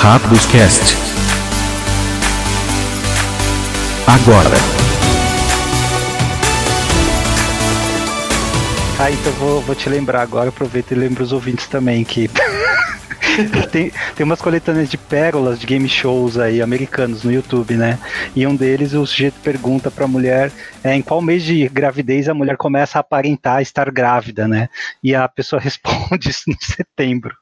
Rápidos Cast. Agora. Ah, então vou, vou te lembrar agora, aproveita e lembra os ouvintes também que tem, tem umas coletâneas de pérolas de game shows aí americanos no YouTube, né? E um deles o sujeito pergunta pra mulher é, em qual mês de gravidez a mulher começa a aparentar estar grávida, né? E a pessoa responde isso em setembro.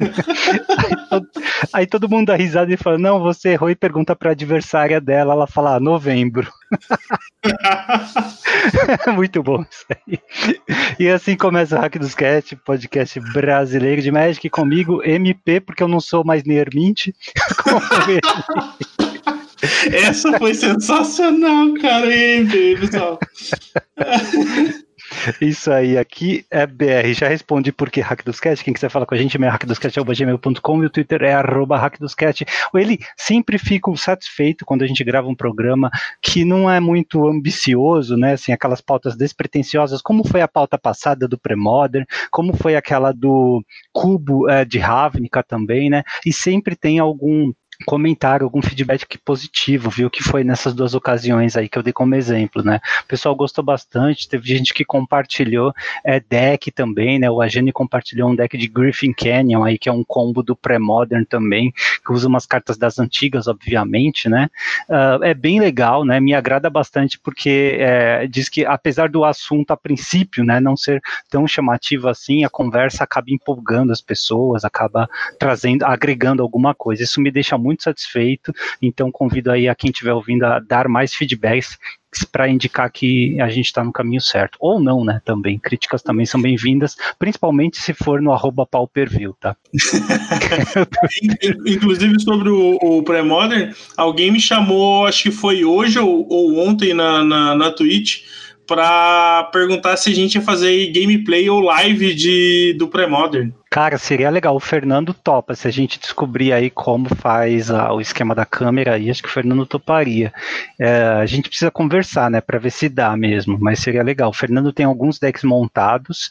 Aí, todo, aí, todo, mundo dá risada e fala: Não, você errou e pergunta para a adversária dela. Ela fala: ah, Novembro. Muito bom isso aí. E assim começa o Hack dos Cast, podcast brasileiro de Magic comigo, MP, porque eu não sou mais Neermint. Essa foi sensacional, cara, hein, pessoal. Isso aí, aqui é BR. Já respondi por que Hack dos Cat. Quem quiser falar com a gente, é hackdoscat.gmail.com e o Twitter é arroba hackdoscat. Ele sempre fica satisfeito quando a gente grava um programa que não é muito ambicioso, né? Assim, aquelas pautas despretensiosas, como foi a pauta passada do Premodern, como foi aquela do Cubo é, de Ravnica também, né? E sempre tem algum comentário, algum feedback positivo, viu? Que foi nessas duas ocasiões aí que eu dei como exemplo, né? O pessoal gostou bastante, teve gente que compartilhou é, deck também, né? O Agene compartilhou um deck de Griffin Canyon aí, que é um combo do pré-modern também, que usa umas cartas das antigas, obviamente, né? Uh, é bem legal, né? Me agrada bastante porque é, diz que apesar do assunto a princípio, né, não ser tão chamativo assim, a conversa acaba empolgando as pessoas, acaba trazendo, agregando alguma coisa. Isso me deixa muito satisfeito. Então convido aí a quem estiver ouvindo a dar mais feedbacks para indicar que a gente está no caminho certo. Ou não, né? Também. Críticas também são bem-vindas, principalmente se for no arroba pauperview, tá? Inclusive sobre o, o pré-modern, alguém me chamou, acho que foi hoje ou, ou ontem na, na, na Twitch, para perguntar se a gente ia fazer gameplay ou live de, do pré-modern. Cara, seria legal. O Fernando topa. Se a gente descobrir aí como faz a, o esquema da câmera, aí acho que o Fernando toparia. É, a gente precisa conversar, né, para ver se dá mesmo. Mas seria legal. O Fernando tem alguns decks montados.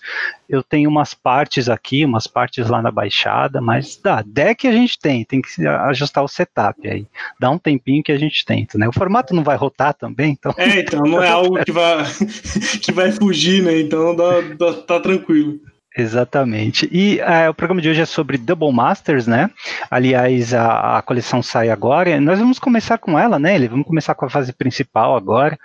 Eu tenho umas partes aqui, umas partes lá na baixada, mas dá. Deck a gente tem, tem que ajustar o setup aí. Dá um tempinho que a gente tenta, né? O formato não vai rotar também, então. É, então não é algo que vai, que vai fugir, né? Então dá, dá, tá tranquilo. Exatamente. E uh, o programa de hoje é sobre Double Masters, né? Aliás, a, a, coleção sai agora. Nós vamos começar com ela, né? Ele vamos começar com a fase principal agora,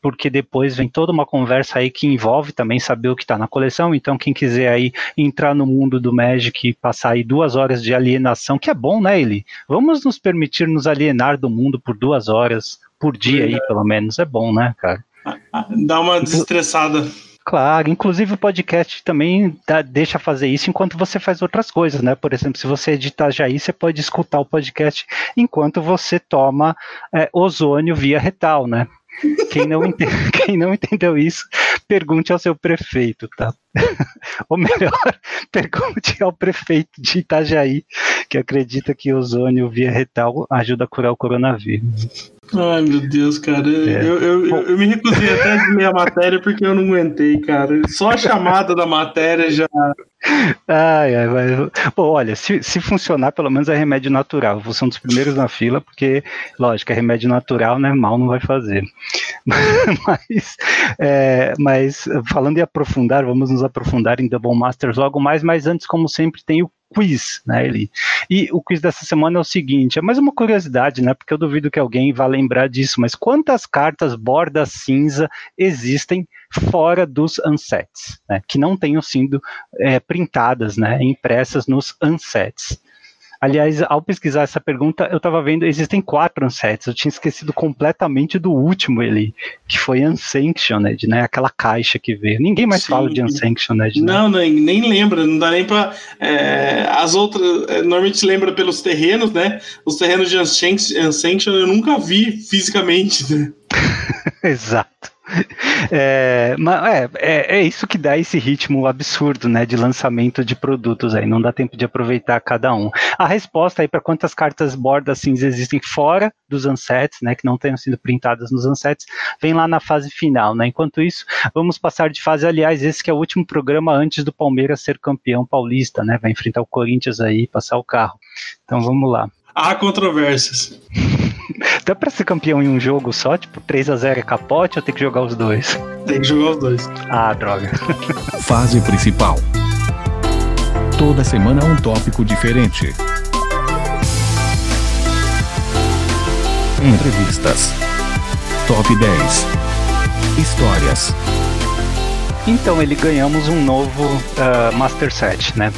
porque depois vem toda uma conversa aí que envolve também saber o que está na coleção. Então, quem quiser aí entrar no mundo do Magic e passar aí duas horas de alienação, que é bom, né, Eli? Vamos nos permitir nos alienar do mundo por duas horas por dia aí, pelo menos. É bom, né, cara? Dá uma desestressada. Claro, inclusive o podcast também dá, deixa fazer isso enquanto você faz outras coisas, né? Por exemplo, se você editar já aí, você pode escutar o podcast enquanto você toma é, ozônio via retal, né? Quem não, entende, quem não entendeu isso, pergunte ao seu prefeito, tá? Ou melhor, pergunte ao prefeito de Itajaí, que acredita que ozônio via retal ajuda a curar o coronavírus. Ai, meu Deus, cara. É. Eu, eu, eu, eu, me recusei até de ler a matéria porque eu não aguentei, cara. Só a chamada da matéria já. Ai, ai, vai. Bom, olha, se, se funcionar, pelo menos é remédio natural. Vou ser um dos primeiros na fila, porque, lógico, é remédio natural, né? Mal não vai fazer. mas, é, mas, falando em aprofundar, vamos nos aprofundar em Double Masters logo mais, mas antes, como sempre, tem o quiz, né, Eli? E o quiz dessa semana é o seguinte, é mais uma curiosidade, né, porque eu duvido que alguém vá lembrar disso, mas quantas cartas borda cinza existem fora dos unsets, né, que não tenham sido é, printadas, né, impressas nos unsets? Aliás, ao pesquisar essa pergunta, eu estava vendo, existem quatro unsets. Eu tinha esquecido completamente do último ele, que foi Unsanctioned, né? Aquela caixa que veio. Ninguém mais Sim. fala de Unsanctioned. Né? Não, nem, nem lembra, não dá nem para é, as outras, é, normalmente se lembra pelos terrenos, né? Os terrenos de Unsanctioned eu nunca vi fisicamente, né? Exato. É, mas é, é, é, isso que dá esse ritmo absurdo, né, de lançamento de produtos aí. Não dá tempo de aproveitar cada um. A resposta aí para quantas cartas borda cinza existem fora dos ansets, né, que não tenham sido printadas nos ansets, vem lá na fase final, né. Enquanto isso, vamos passar de fase. Aliás, esse que é o último programa antes do Palmeiras ser campeão paulista, né. Vai enfrentar o Corinthians aí, passar o carro. Então vamos lá. Há controvérsias. Dá pra ser campeão em um jogo só? Tipo, 3x0 é capote ou tem que jogar os dois? Tem que jogar os dois. Ah, droga. Fase principal. Toda semana um tópico diferente. Entrevistas. Top 10. Histórias. Então, ele ganhamos um novo uh, Master Set, né?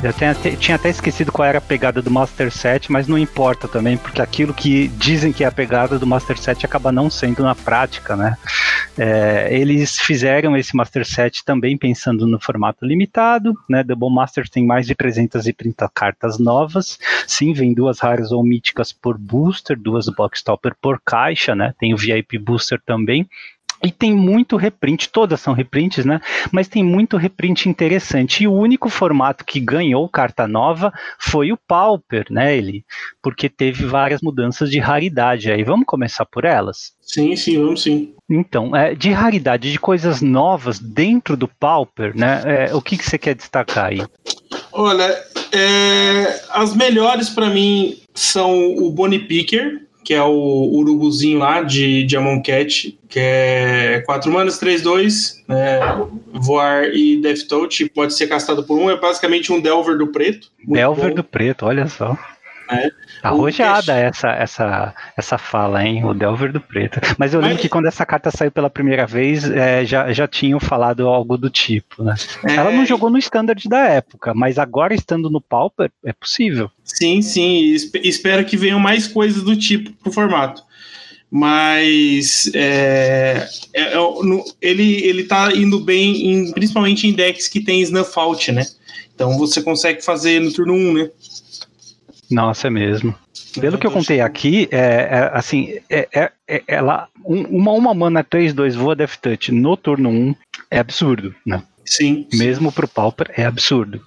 Eu tinha até, tinha até esquecido qual era a pegada do Master Set, mas não importa também, porque aquilo que dizem que é a pegada do Master Set acaba não sendo na prática, né? É, eles fizeram esse Master Set também pensando no formato limitado, né? Double Master tem mais de 330 cartas novas, sim, vem duas raras ou míticas por booster, duas box topper por caixa, né? Tem o VIP Booster também, e tem muito reprint, todas são reprints, né? Mas tem muito reprint interessante. E o único formato que ganhou carta nova foi o Pauper, né, ele? Porque teve várias mudanças de raridade aí. Vamos começar por elas? Sim, sim, vamos sim. Então, é, de raridade, de coisas novas dentro do Pauper, né? É, o que, que você quer destacar aí? Olha, é, as melhores para mim são o Bonnie Picker, que é o urubuzinho lá de Diamond Cat, que é 4 manas, 3, 2, né, voar e Death Touch, pode ser castado por um, é basicamente um Delver do preto. Delver bom. do preto, olha só. É. Arrojada essa, essa, essa fala, hein? O Delver do Preto. Mas eu lembro Mas... que quando essa carta saiu pela primeira vez, é, já, já tinham falado algo do tipo, né? É... Ela não jogou no standard da época, mas agora estando no Pauper, é possível. Sim, sim. Espero que venham mais coisas do tipo pro formato. Mas é, é, é ele, ele tá indo bem, em, principalmente em decks que tem Snuff Out, né? Então você consegue fazer no turno 1, né? Nossa, é mesmo. Pelo que eu contei aqui, é, é assim, é, é, é ela, um, uma, uma mana 3-2 voa Death Touch no turno 1 é absurdo, né? Sim. Mesmo pro Pauper é absurdo.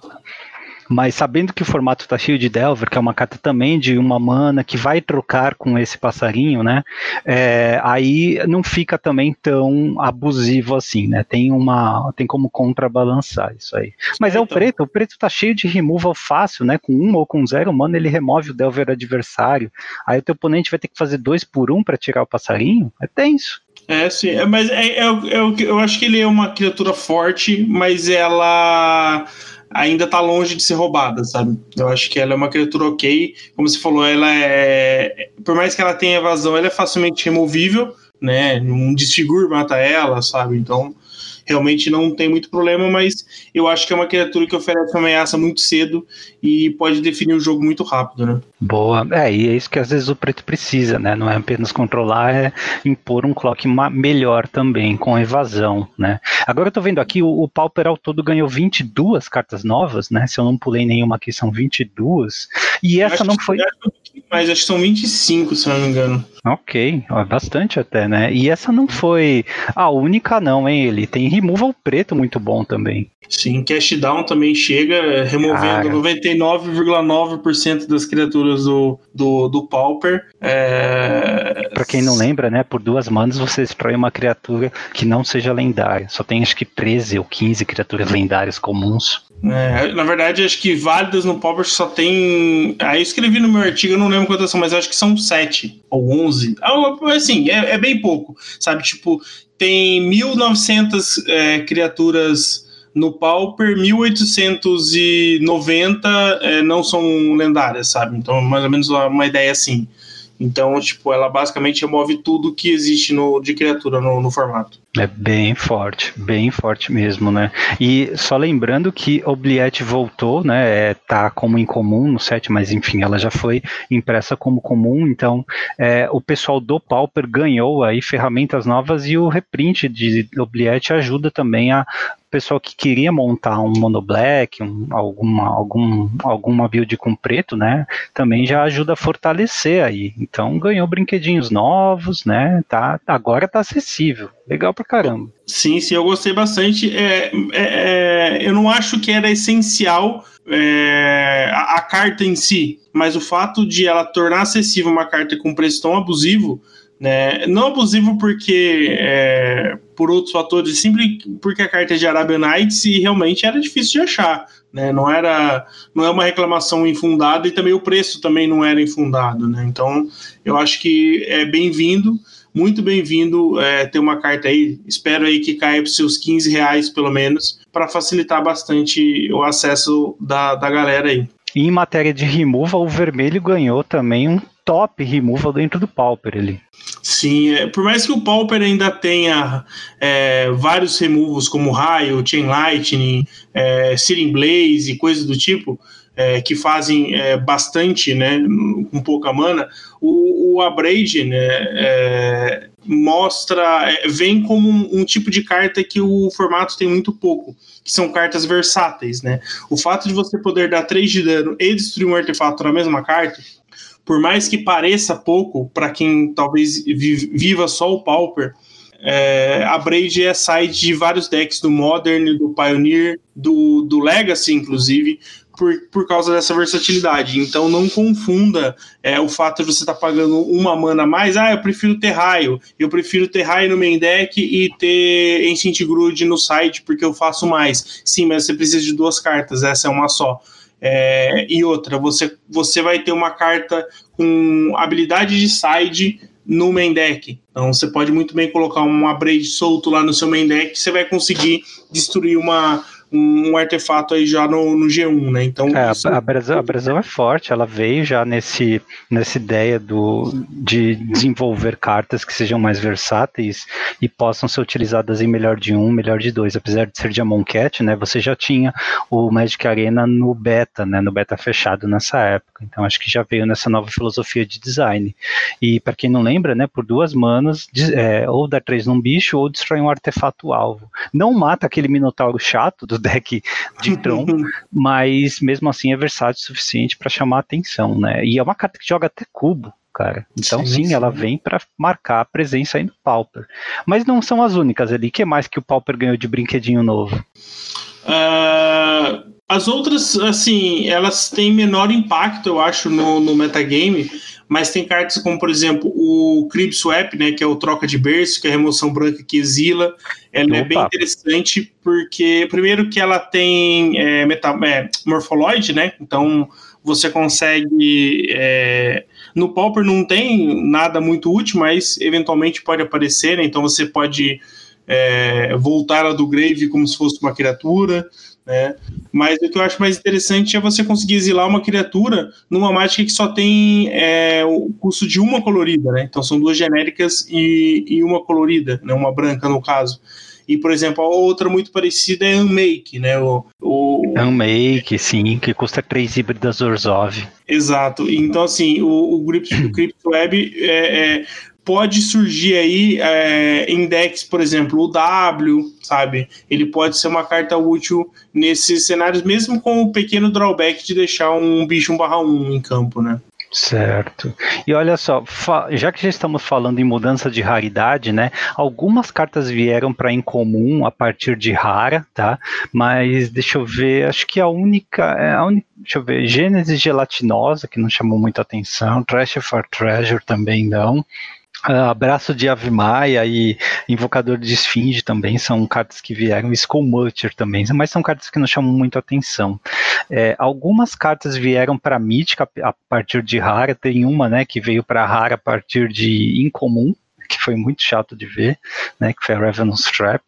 Mas sabendo que o formato tá cheio de Delver, que é uma carta também de uma mana que vai trocar com esse passarinho, né? É, aí não fica também tão abusivo assim, né? Tem uma. Tem como contrabalançar isso aí. Mas é, é o então. preto, o preto tá cheio de removal fácil, né? Com um ou com zero mana, ele remove o Delver adversário. Aí o teu oponente vai ter que fazer dois por um para tirar o passarinho. É tenso. É, sim. É, mas é, é, é, eu acho que ele é uma criatura forte, mas ela ainda tá longe de ser roubada, sabe? Eu acho que ela é uma criatura ok. Como você falou, ela é. Por mais que ela tenha evasão, ela é facilmente removível, né? Um desfigure mata ela, sabe? Então realmente não tem muito problema, mas eu acho que é uma criatura que oferece uma ameaça muito cedo e pode definir o jogo muito rápido, né? Boa, é, e é isso que às vezes o preto precisa, né? Não é apenas controlar, é impor um clock melhor também, com evasão, né? Agora eu tô vendo aqui, o, o Pauper ao todo ganhou 22 cartas novas, né? Se eu não pulei nenhuma aqui, são 22. E essa não foi. Mas acho que são 25, se não me engano. Ok, bastante até, né? E essa não foi a única, não, hein? Ele tem removal preto muito bom também. Sim, Cash Down também chega, removendo 99,9% das criaturas do, do, do Pauper. É... Pra quem não lembra, né? Por duas manas você destrói uma criatura que não seja lendária. Só tem acho que 13 ou 15 criaturas lendárias comuns. É, na verdade, acho que válidas no Pauper só tem. Aí eu escrevi no meu artigo, eu não lembro quantas são, mas acho que são 7 ou 11. Ah, assim, é, é bem pouco, sabe? Tipo, tem 1.900 é, criaturas no Pauper, 1890 é, não são lendárias, sabe? Então, mais ou menos uma ideia assim. Então, tipo, ela basicamente remove tudo que existe no, de criatura no, no, formato. É bem forte, bem forte mesmo, né? E só lembrando que Obliette voltou, né? É, tá como incomum no set, mas enfim, ela já foi impressa como comum, então é, o pessoal do Pauper ganhou aí ferramentas novas e o reprint de Obliette ajuda também a pessoal que queria montar um monoblack, um, alguma, algum, alguma build com preto, né, também já ajuda a fortalecer aí. Então ganhou brinquedinhos novos, né, tá, agora tá acessível. Legal pra caramba. Sim, sim, eu gostei bastante. É, é, é eu não acho que era essencial é, a, a, carta em si, mas o fato de ela tornar acessível uma carta com preço tão abusivo, né? Não abusivo porque é, por outros fatores, sempre porque a carta é de Arabian Nights e realmente era difícil de achar. Né? Não era, não é uma reclamação infundada e também o preço também não era infundado, né? Então, eu acho que é bem-vindo muito bem-vindo é, ter uma carta aí. Espero aí que caia para seus 15 reais, pelo menos, para facilitar bastante o acesso da, da galera aí. E em matéria de removal, o vermelho ganhou também um top removal dentro do Pauper ali. Sim, é, por mais que o Pauper ainda tenha é, vários removals como Raio, Chain Lightning, é, Searing Blaze e coisas do tipo, é, que fazem é, bastante, né, com pouca mana, o, o Abrade, né, é, mostra, é, vem como um, um, tipo de carta que o formato tem muito pouco, que são cartas versáteis, né. O fato de você poder dar 3 de dano e destruir um artefato na mesma carta, por mais que pareça pouco para quem talvez viva só o Pauper, é, a Braid é side de vários decks do Modern, do Pioneer, do, do Legacy, inclusive, por, por causa dessa versatilidade. Então não confunda é, o fato de você estar tá pagando uma mana a mais. Ah, eu prefiro ter raio. Eu prefiro ter raio no main deck e ter Ancient Grood no side porque eu faço mais. Sim, mas você precisa de duas cartas, essa é uma só. É, e outra, você, você vai ter uma carta com habilidade de side no main deck. Então você pode muito bem colocar um upgrade solto lá no seu main deck, você vai conseguir destruir uma, um, artefato aí já no, no G1, né? Então é, isso... a, Brasil, a Brasil é forte, ela veio já nesse nessa ideia do de desenvolver cartas que sejam mais versáteis e possam ser utilizadas em melhor de um, melhor de dois, apesar de ser de Amon Cat, né? Você já tinha o Magic Arena no beta, né? No beta fechado nessa época. Então acho que já veio nessa nova filosofia de design. E para quem não lembra, né? Por duas manas, é, ou dá três num bicho ou destrói um artefato alvo. Não mata aquele minotauro chato do deck de Tron, mas mesmo assim é versátil o suficiente para chamar a atenção, né? E é uma carta que joga até cubo, cara. Então sim, sim ela vem para marcar a presença aí no Pauper. Mas não são as únicas ali. O que mais que o Pauper ganhou de brinquedinho novo? Uh, as outras, assim, elas têm menor impacto, eu acho, no, no metagame mas tem cartas como, por exemplo, o Crib Swap, né, que é o troca de berço, que é a remoção branca que exila. Ela Opa. é bem interessante porque, primeiro, que ela tem é, é, morfoloide, né, então você consegue. É, no Pauper não tem nada muito útil, mas eventualmente pode aparecer, né, então você pode é, voltar ela do grave como se fosse uma criatura. Né? Mas o que eu acho mais interessante é você conseguir exilar uma criatura numa mágica que só tem é, o custo de uma colorida, né? Então são duas genéricas e, e uma colorida, né? uma branca no caso. E, por exemplo, a outra muito parecida é Unmake, né? O, o... Unmake, sim, que custa três híbridas Orzhov. Exato. Então, assim, o, o Crypt, o Crypt Web é, é pode surgir aí é, index, por exemplo, o W, sabe? Ele pode ser uma carta útil nesses cenários, mesmo com o pequeno drawback de deixar um bicho 1 barra 1 em campo, né? Certo. E olha só, já que já estamos falando em mudança de raridade, né? Algumas cartas vieram para incomum a partir de rara, tá? Mas deixa eu ver, acho que a única, é, a deixa eu ver, Gênesis gelatinosa que não chamou muita atenção, Trash for Treasure também não. Uh, abraço de Ave Maia e Invocador de Esfinge também são cartas que vieram, Skullmutter também, mas são cartas que não chamam muito atenção. É, algumas cartas vieram para Mítica a partir de rara, tem uma né, que veio para rara a partir de incomum, que foi muito chato de ver, né, que foi a Revenant's Trap,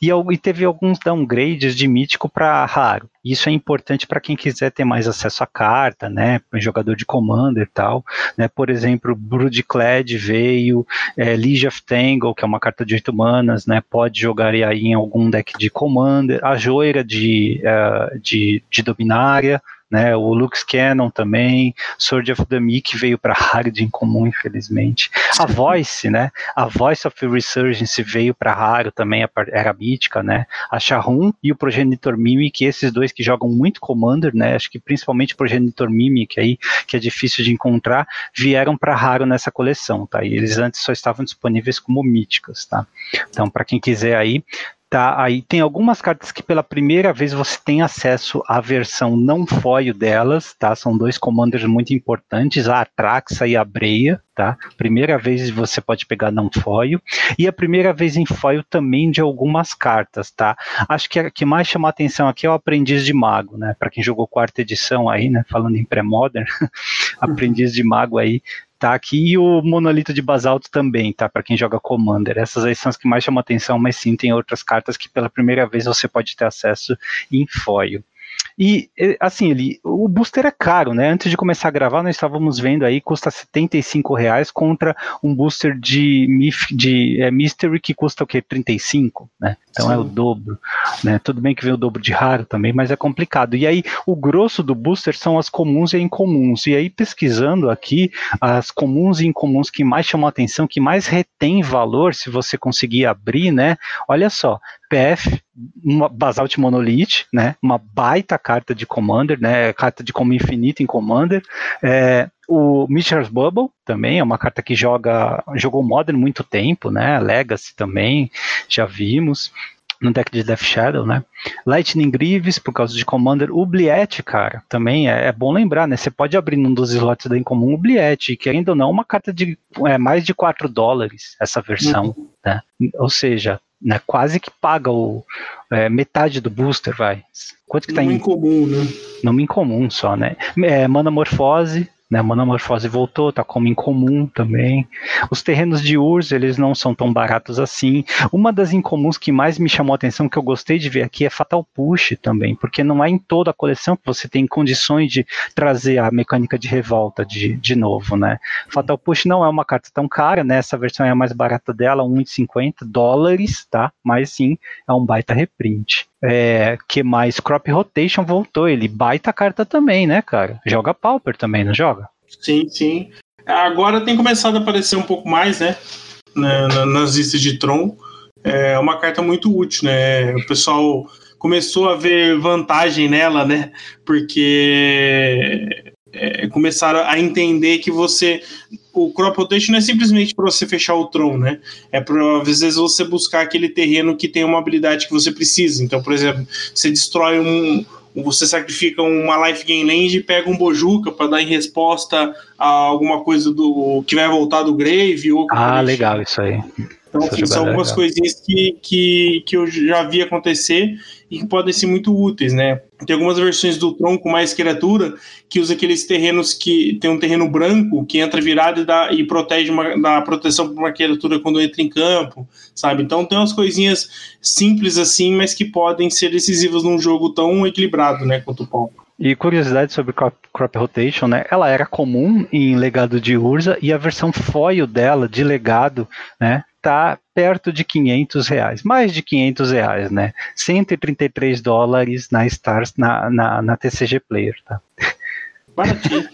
e, e teve alguns downgrades de mítico para raro. Isso é importante para quem quiser ter mais acesso à carta, né, jogador de commander e tal, né, por exemplo, Broodclad veio, é, of Tangle, que é uma carta de 8 manas, né, pode jogar aí em algum deck de commander, a Joira de, uh, de, de Dominária, né? O Lux Cannon também, Sword of the Meek veio para raro de incomum, infelizmente. A Voice, né? A Voice of Resurgence veio para raro também, era mítica, né? A Shahun e o Progenitor Mimic, esses dois que jogam muito Commander, né? Acho que principalmente o Progenitor Mimic aí, que é difícil de encontrar, vieram para raro nessa coleção, tá? E eles antes só estavam disponíveis como míticas, tá? Então, para quem quiser aí, Tá, aí tem algumas cartas que pela primeira vez você tem acesso à versão não foil delas, tá? São dois commanders muito importantes, a Atraxa e a Breia, tá? Primeira vez você pode pegar não foil e a primeira vez em foil também de algumas cartas, tá? Acho que a que mais chama atenção aqui é o Aprendiz de Mago, né? Para quem jogou quarta edição aí, né? Falando em pré-modern, Aprendiz de Mago aí tá aqui e o monolito de basalto também, tá? Para quem joga Commander. Essas aí são as que mais chamam atenção, mas sim, tem outras cartas que pela primeira vez você pode ter acesso em foil. E, assim, ele, o booster é caro, né? Antes de começar a gravar, nós estávamos vendo aí, custa 75 reais contra um booster de, de é, Mystery que custa o quê? 35, né? Então Sim. é o dobro, né? Tudo bem que vem o dobro de raro também, mas é complicado. E aí, o grosso do booster são as comuns e incomuns. E aí, pesquisando aqui, as comuns e incomuns que mais chamam a atenção, que mais retém valor, se você conseguir abrir, né? Olha só, PF, uma Basalt Monolith, né? Uma baita carta de Commander, né? Carta de como infinito em Commander. É, o Mitchell's Bubble também é uma carta que joga jogou Modern muito tempo, né? Legacy também já vimos no deck de Death Shadow, né? Lightning Greaves, por causa de Commander. O Bliet, cara, também é, é, bom lembrar, né? Você pode abrir num dos slots da Incomum o Bliet, que ainda não é uma carta de é, mais de 4 dólares, essa versão, uhum. né? Ou seja, né, quase que paga o, é, metade do booster, vai. Quanto que tá em... incomum, né? Numa incomum só, né? É, Manamorfose, né? A Manamorfose voltou, tá como incomum também. Os terrenos de Urs, eles não são tão baratos assim. Uma das incomuns que mais me chamou a atenção, que eu gostei de ver aqui, é Fatal Push também, porque não é em toda a coleção que você tem condições de trazer a mecânica de revolta de, de novo, né? Fatal Push não é uma carta tão cara, né? Essa versão é a mais barata dela, 1,50 dólares, tá? Mas sim, é um baita reprint. É, que mais? Crop Rotation voltou, ele baita carta também, né, cara? Joga Pauper também, não joga? Sim, sim. Agora tem começado a aparecer um pouco mais, né? Na, nas listas de Tron. É uma carta muito útil, né? O pessoal começou a ver vantagem nela, né? Porque é, começaram a entender que você o crop rotation não é simplesmente para você fechar o tron, né? É para às vezes você buscar aquele terreno que tem uma habilidade que você precisa. Então, por exemplo, você destrói um, você sacrifica uma life gain land e pega um bojuka para dar em resposta a alguma coisa do que vai voltar do grave ou Ah, legal isso aí. Então, assim, são algumas legal. coisinhas que, que, que eu já vi acontecer e que podem ser muito úteis, né? Tem algumas versões do Tron com mais criatura que usa aqueles terrenos que tem um terreno branco que entra virado e, dá, e protege uma, dá proteção para uma criatura quando entra em campo, sabe? Então tem umas coisinhas simples assim, mas que podem ser decisivas num jogo tão equilibrado, né, quanto o Paul. E curiosidade sobre crop, crop, Rotation, né? Ela era comum em legado de Urza e a versão foil dela de legado, né? Tá perto de 500 reais, mais de 500 reais, né? 133 dólares na Stars, na, na, na TCG Player, tá? Baratinho.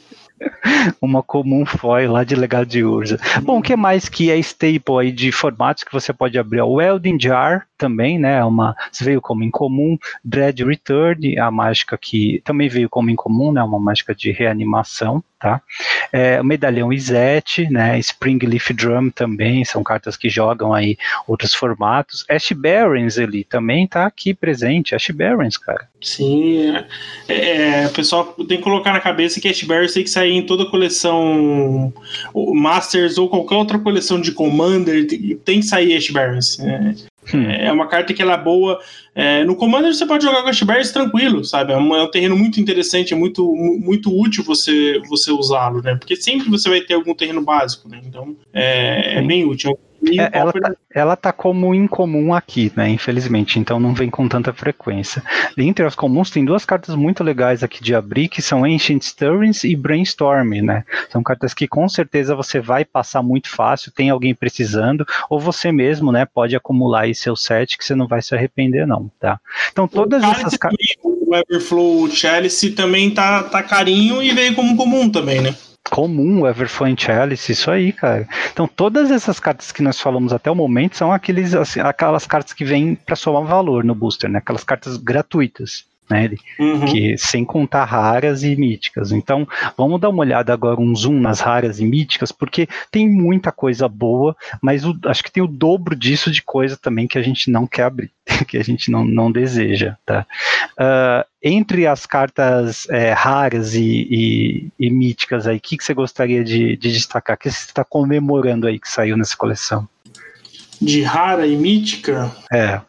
Uma comum foil lá de legado de Urza. Bom, o que mais que é staple aí de formatos que você pode abrir? O Welding Jar, também, né? É uma, veio como incomum. Dread Return, a mágica que também veio como incomum, né? Uma mágica de reanimação, tá? É, o Medalhão Izete, né? Spring Leaf Drum também, são cartas que jogam aí outros formatos. Ash Barons ali também tá aqui presente. Ash Barons, cara. Sim, é, é, o pessoal tem que colocar na cabeça que Ash Barons tem que sair em toda coleção Masters ou qualquer outra coleção de Commander, tem que sair Ash Barons. Né? Hum. É uma carta que ela é boa. É, no Commander você pode jogar com Bears tranquilo, sabe? É um, é um, terreno muito interessante, é muito, muito útil você, você usá-lo, né? Porque sempre você vai ter algum terreno básico, né? Então é, é bem útil. É, ela, tá, ela tá como incomum aqui, né? Infelizmente, então não vem com tanta frequência. Entre as comuns, tem duas cartas muito legais aqui de abrir, que são Ancient Stirrings e Brainstorm, né? São cartas que com certeza você vai passar muito fácil, tem alguém precisando, ou você mesmo, né, pode acumular aí seu set que você não vai se arrepender, não, tá? Então todas essas cartas. O Everflow Chalice também tá, tá carinho e veio como comum também, né? Comum, Everflowing Chalice, isso aí, cara. Então, todas essas cartas que nós falamos até o momento são aqueles, assim, aquelas cartas que vêm para somar valor no booster, né? Aquelas cartas gratuitas. Né, uhum. que sem contar raras e míticas. Então, vamos dar uma olhada agora um zoom nas raras e míticas, porque tem muita coisa boa, mas o, acho que tem o dobro disso de coisa também que a gente não quer abrir, que a gente não, não deseja, tá? Uh, entre as cartas é, raras e, e, e, míticas aí, o que, que você gostaria de, de destacar? O que você está comemorando aí que saiu nessa coleção? De rara e mítica? É.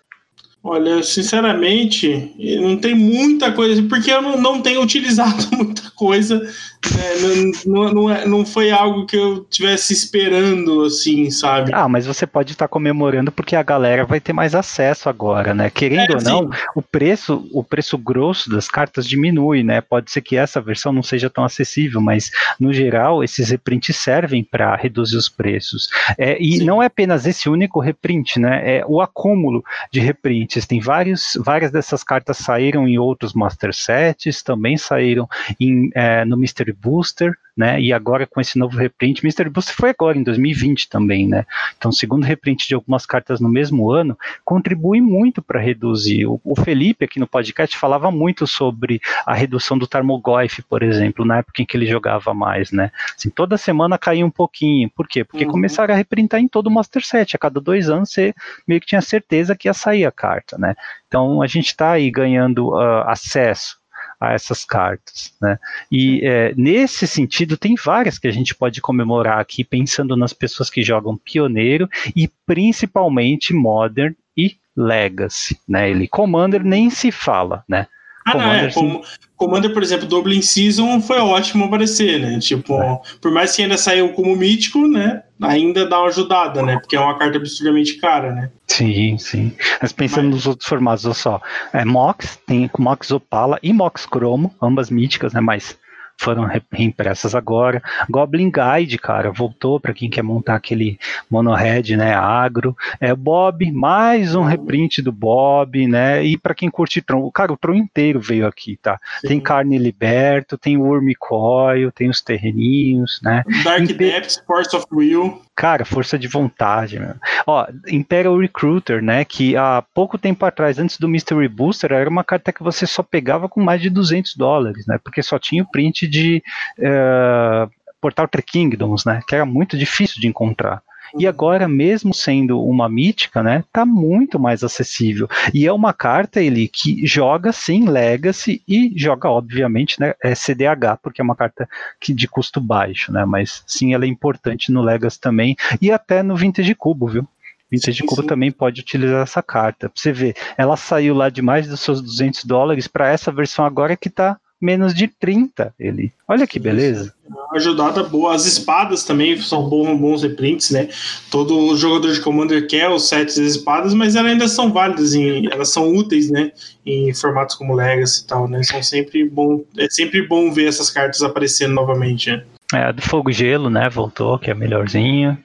Olha, sinceramente, não tem muita coisa, porque eu não, não tenho utilizado muita coisa. Né? Não, não, é, não, foi algo que eu tivesse esperando, assim, sabe? Ah, mas você pode estar comemorando porque a galera vai ter mais acesso agora, né? Querendo é, ou não, sim. o preço, o preço grosso das cartas diminui, né? Pode ser que essa versão não seja tão acessível, mas no geral esses reprints servem para reduzir os preços. É, e sim. não é apenas esse único reprint, né? É o acúmulo de reprints tem vários, várias dessas cartas saíram em outros Master Sets, também saíram em, é, no Mystery Booster, né? E agora com esse novo reprint, Mystery Booster foi agora em 2020 também, né? Então, segundo reprint de algumas cartas no mesmo ano, contribui muito para reduzir. O, o, Felipe aqui no podcast falava muito sobre a redução do Tarmogoyf, por exemplo, na época em que ele jogava mais, né? Assim, toda semana caía um pouquinho. Por quê? Porque uhum. começaram a reprintar em todo o Master Set. A cada dois anos você meio que tinha certeza que ia sair a carta, né? Então a gente está aí ganhando uh, acesso a essas cartas. Né? E é, nesse sentido, tem várias que a gente pode comemorar aqui, pensando nas pessoas que jogam Pioneiro e principalmente Modern e Legacy. Né? Ele Commander nem se fala, né? Ah, Commander, não, é. Commander, por exemplo, Dublin Season foi ótimo aparecer, né? Tipo, é. por mais que ainda saiu como mítico, né? Ainda dá uma ajudada, né? Porque é uma carta absurdamente cara, né? Sim, sim. Mas pensando mas... nos outros formatos, olha só. É, Mox, tem Mox Opala e Mox Chromo, ambas míticas, né? Mas foram reimpressas agora. Goblin Guide, cara, voltou para quem quer montar aquele monohead, né, agro. É Bob, mais um reprint do Bob, né? E para quem curte Tron, cara, o Tron inteiro veio aqui, tá? Sim. Tem Carne Liberto, tem Worm Coil, tem os terreninhos, né? Dark Impe... Depths, Force of Will. Cara, força de vontade, meu. Ó, Imperial Recruiter, né? Que há pouco tempo atrás, antes do Mystery Booster, era uma carta que você só pegava com mais de 200 dólares, né? Porque só tinha o print de uh, Portal Tree Kingdoms, né? Que era muito difícil de encontrar. E agora, mesmo sendo uma mítica, né, tá muito mais acessível. E é uma carta ele que joga sim Legacy e joga obviamente, né, é CDH, porque é uma carta que de custo baixo, né, mas sim ela é importante no Legacy também e até no Vintage Cubo, viu? Vintage Cubo também pode utilizar essa carta. Pra você ver, ela saiu lá de mais dos seus 200 dólares para essa versão agora que tá menos de 30 ele. Olha que beleza. Uma ajudada boa. As espadas também são bons, bons reprints, né? Todo jogador de Commander quer os sets das espadas, mas elas ainda são válidas, em, elas são úteis, né? Em formatos como Legacy e tal, né? São sempre bom, é sempre bom ver essas cartas aparecendo novamente, né? É, do Fogo Gelo, né? Voltou, que é melhorzinho.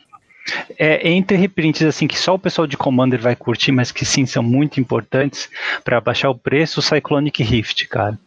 É, entre reprints assim que só o pessoal de Commander vai curtir, mas que sim são muito importantes para baixar o preço, o Cyclonic Rift, cara.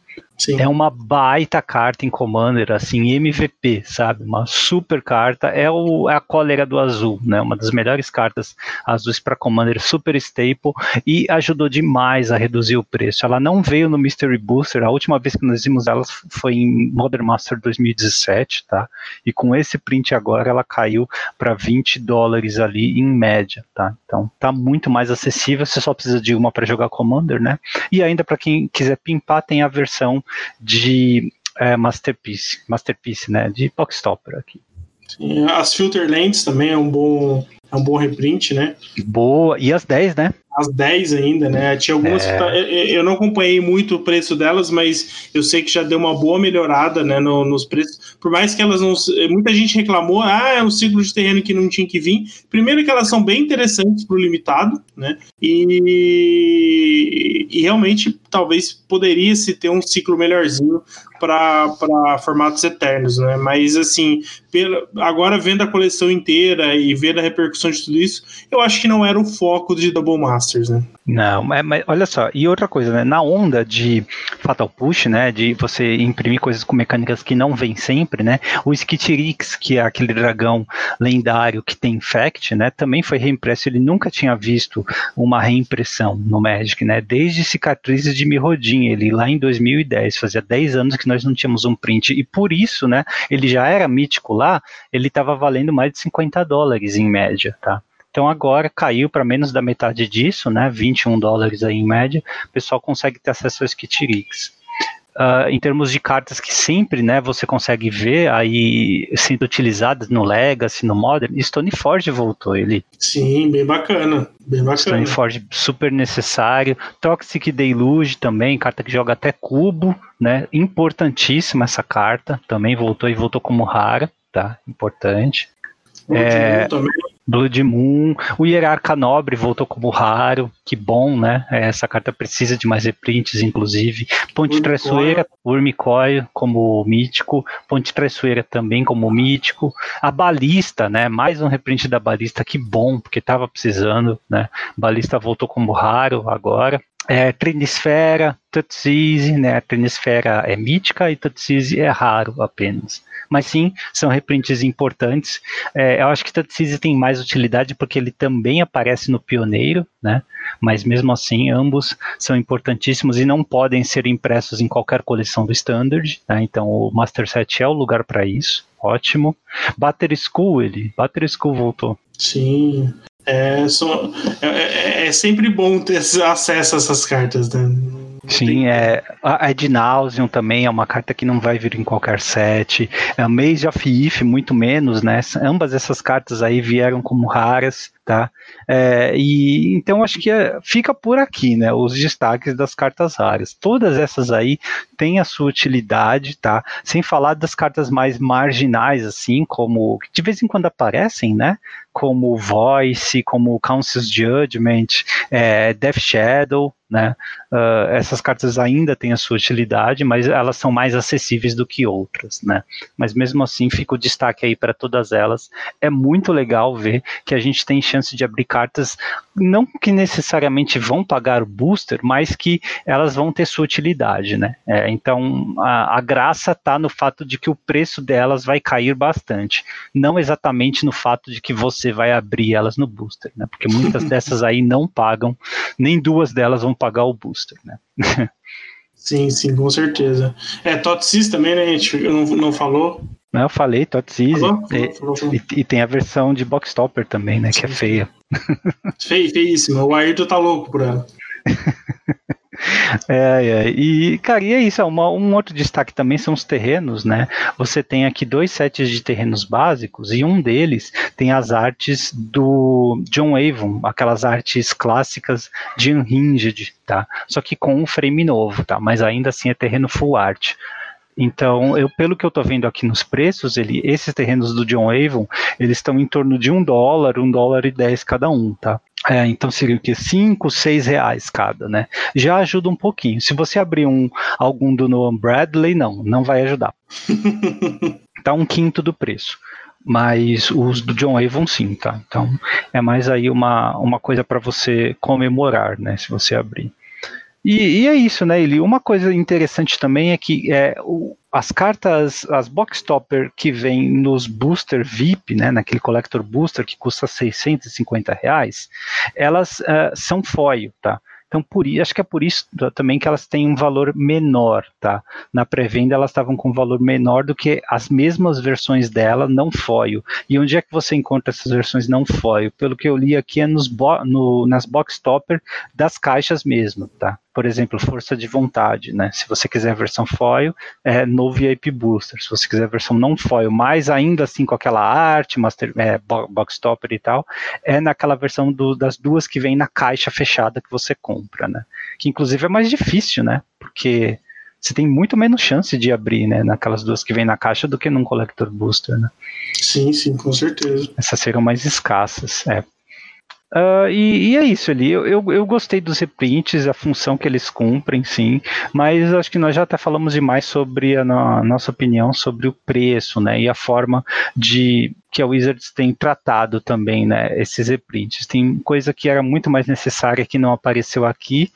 Sim. É uma baita carta em Commander, assim, MVP, sabe? Uma super carta. É, o, é a cólera do azul, né? Uma das melhores cartas azuis para Commander, super staple, e ajudou demais a reduzir o preço. Ela não veio no Mystery Booster, a última vez que nós vimos ela foi em Modern Master 2017, tá? E com esse print agora ela caiu para 20 dólares ali em média, tá? Então tá muito mais acessível, você só precisa de uma para jogar Commander, né? E ainda para quem quiser pimpar, tem a versão de é, Masterpiece, Masterpiece, né, de Pockstopper aqui. Sim, as Filter Lens também é um bom é um bom reprint, né? Boa, e as 10, né? As 10 ainda, né? Tinha algumas. É. Tá, eu não acompanhei muito o preço delas, mas eu sei que já deu uma boa melhorada né, no, nos preços. Por mais que elas não. Muita gente reclamou, ah, é um ciclo de terreno que não tinha que vir. Primeiro, que elas são bem interessantes para o limitado, né? E, e realmente talvez poderia se ter um ciclo melhorzinho para formatos eternos, né? Mas assim, pela, agora vendo a coleção inteira e vendo a repercussão de tudo isso, eu acho que não era o foco de Double Masters, né? Não, mas, mas, olha só, e outra coisa, né? Na onda de Fatal Push, né? De você imprimir coisas com mecânicas que não vêm sempre, né? O Skitirix, que é aquele dragão lendário que tem Fact, né? Também foi reimpresso. Ele nunca tinha visto uma reimpressão no Magic, né? Desde cicatrizes de Mirrodin, ele lá em 2010, fazia 10 anos que nós não tínhamos um print, e por isso, né? Ele já era mítico lá, ele estava valendo mais de 50 dólares em média, tá? Então agora caiu para menos da metade disso, né? 21 dólares aí em média. O pessoal consegue ter acesso ao Skitirix. Uh, em termos de cartas que sempre né, você consegue ver aí sendo utilizadas no Legacy, no Modern, Stoneforge voltou ele. Sim, bem bacana, bem bacana. Stoneforge super necessário. Toxic Deluge também, carta que joga até cubo, né? Importantíssima essa carta, também voltou e voltou como rara, tá? Importante. É, também Blood Moon, o Hierarca Nobre voltou como raro, que bom, né? É, essa carta precisa de mais reprints, inclusive. Ponte Traiçoeira, Urmicóio como mítico, Ponte Traiçoeira também como mítico. A Balista, né? Mais um reprint da Balista, que bom, porque tava precisando, né? Balista voltou como raro agora. É, Trinisfera, Tutsize, né? A Trinisfera é mítica e Tutsize é raro apenas mas sim, são reprints importantes. É, eu acho que Tatsisi tem mais utilidade porque ele também aparece no Pioneiro, né? Mas mesmo assim, ambos são importantíssimos e não podem ser impressos em qualquer coleção do Standard, né? Então o Master Set é o lugar para isso. Ótimo. Batter School, ele. Batter School voltou. Sim. É, só, é, é, é sempre bom ter acesso a essas cartas, né? Sim, é, a Nauseum também é uma carta que não vai vir em qualquer set. A Maze of If, muito menos, né? Ambas essas cartas aí vieram como raras tá? É, e então acho que é, fica por aqui, né? Os destaques das cartas raras. Todas essas aí têm a sua utilidade, tá? Sem falar das cartas mais marginais, assim, como de vez em quando aparecem, né? Como Voice, como Council's Judgment, é, Death Shadow, né? Uh, essas cartas ainda têm a sua utilidade, mas elas são mais acessíveis do que outras, né? Mas mesmo assim, fica o destaque aí para todas elas. É muito legal ver que a gente tem chance de abrir cartas, não que necessariamente vão pagar o booster, mas que elas vão ter sua utilidade, né? É, então a, a graça está no fato de que o preço delas vai cair bastante, não exatamente no fato de que você vai abrir elas no booster, né? Porque muitas dessas aí não pagam, nem duas delas vão pagar o booster, né? Sim, sim, com certeza. É, Totsis também, né, gente? Não, não falou. Não, eu falei, Tots Easy. Falou, falou, falou, e, e, tem a versão de Box Topper também, né? Sim. Que é feia. Feia, feíssima. O Ayrton tá louco por ela. É, é, e, cara, e é isso. Uma, um outro destaque também são os terrenos, né? Você tem aqui dois sets de terrenos básicos e um deles tem as artes do John Avon, aquelas artes clássicas de Unhinged, tá? Só que com um frame novo, tá? Mas ainda assim é terreno full art. Então, eu, pelo que eu estou vendo aqui nos preços, ele, esses terrenos do John Avon, eles estão em torno de um dólar, um dólar e dez cada um, tá? É, então seria o que? 5, 6 reais cada, né? Já ajuda um pouquinho. Se você abrir um algum do Noam Bradley, não, não vai ajudar. tá um quinto do preço. Mas os do John Avon sim, tá? Então é mais aí uma, uma coisa para você comemorar, né? Se você abrir. E, e, é isso, né, Eli? Uma coisa interessante também é que é, o, as cartas, as box topper que vem nos booster VIP, né, naquele collector booster que custa 650 reais, elas uh, são foil, tá? Então, por, acho que é por isso também que elas têm um valor menor, tá? Na pré-venda elas estavam com um valor menor do que as mesmas versões dela não foil. E onde é que você encontra essas versões não foil? Pelo que eu li aqui é nos bo no, nas box topper das caixas mesmo, tá? Por exemplo, força de vontade, né? Se você quiser a versão foil, é no VIP Booster. Se você quiser a versão não foil, mas ainda assim com aquela arte, master, é, box topper e tal, é naquela versão do, das duas que vem na caixa fechada que você compra, né? Que inclusive é mais difícil, né? Porque você tem muito menos chance de abrir, né, naquelas duas que vem na caixa do que num Collector Booster, né? Sim, sim, com certeza. Essas seriam mais escassas, é. Uh, e, e, é isso ali. Eu, eu, eu, gostei dos reprints, a função que eles cumprem, sim, mas acho que nós já até falamos demais sobre a, a, nossa opinião sobre o preço, né? E a forma de que a Wizards tem tratado também, né? Esses reprints. Tem coisa que era muito mais necessária que não apareceu aqui.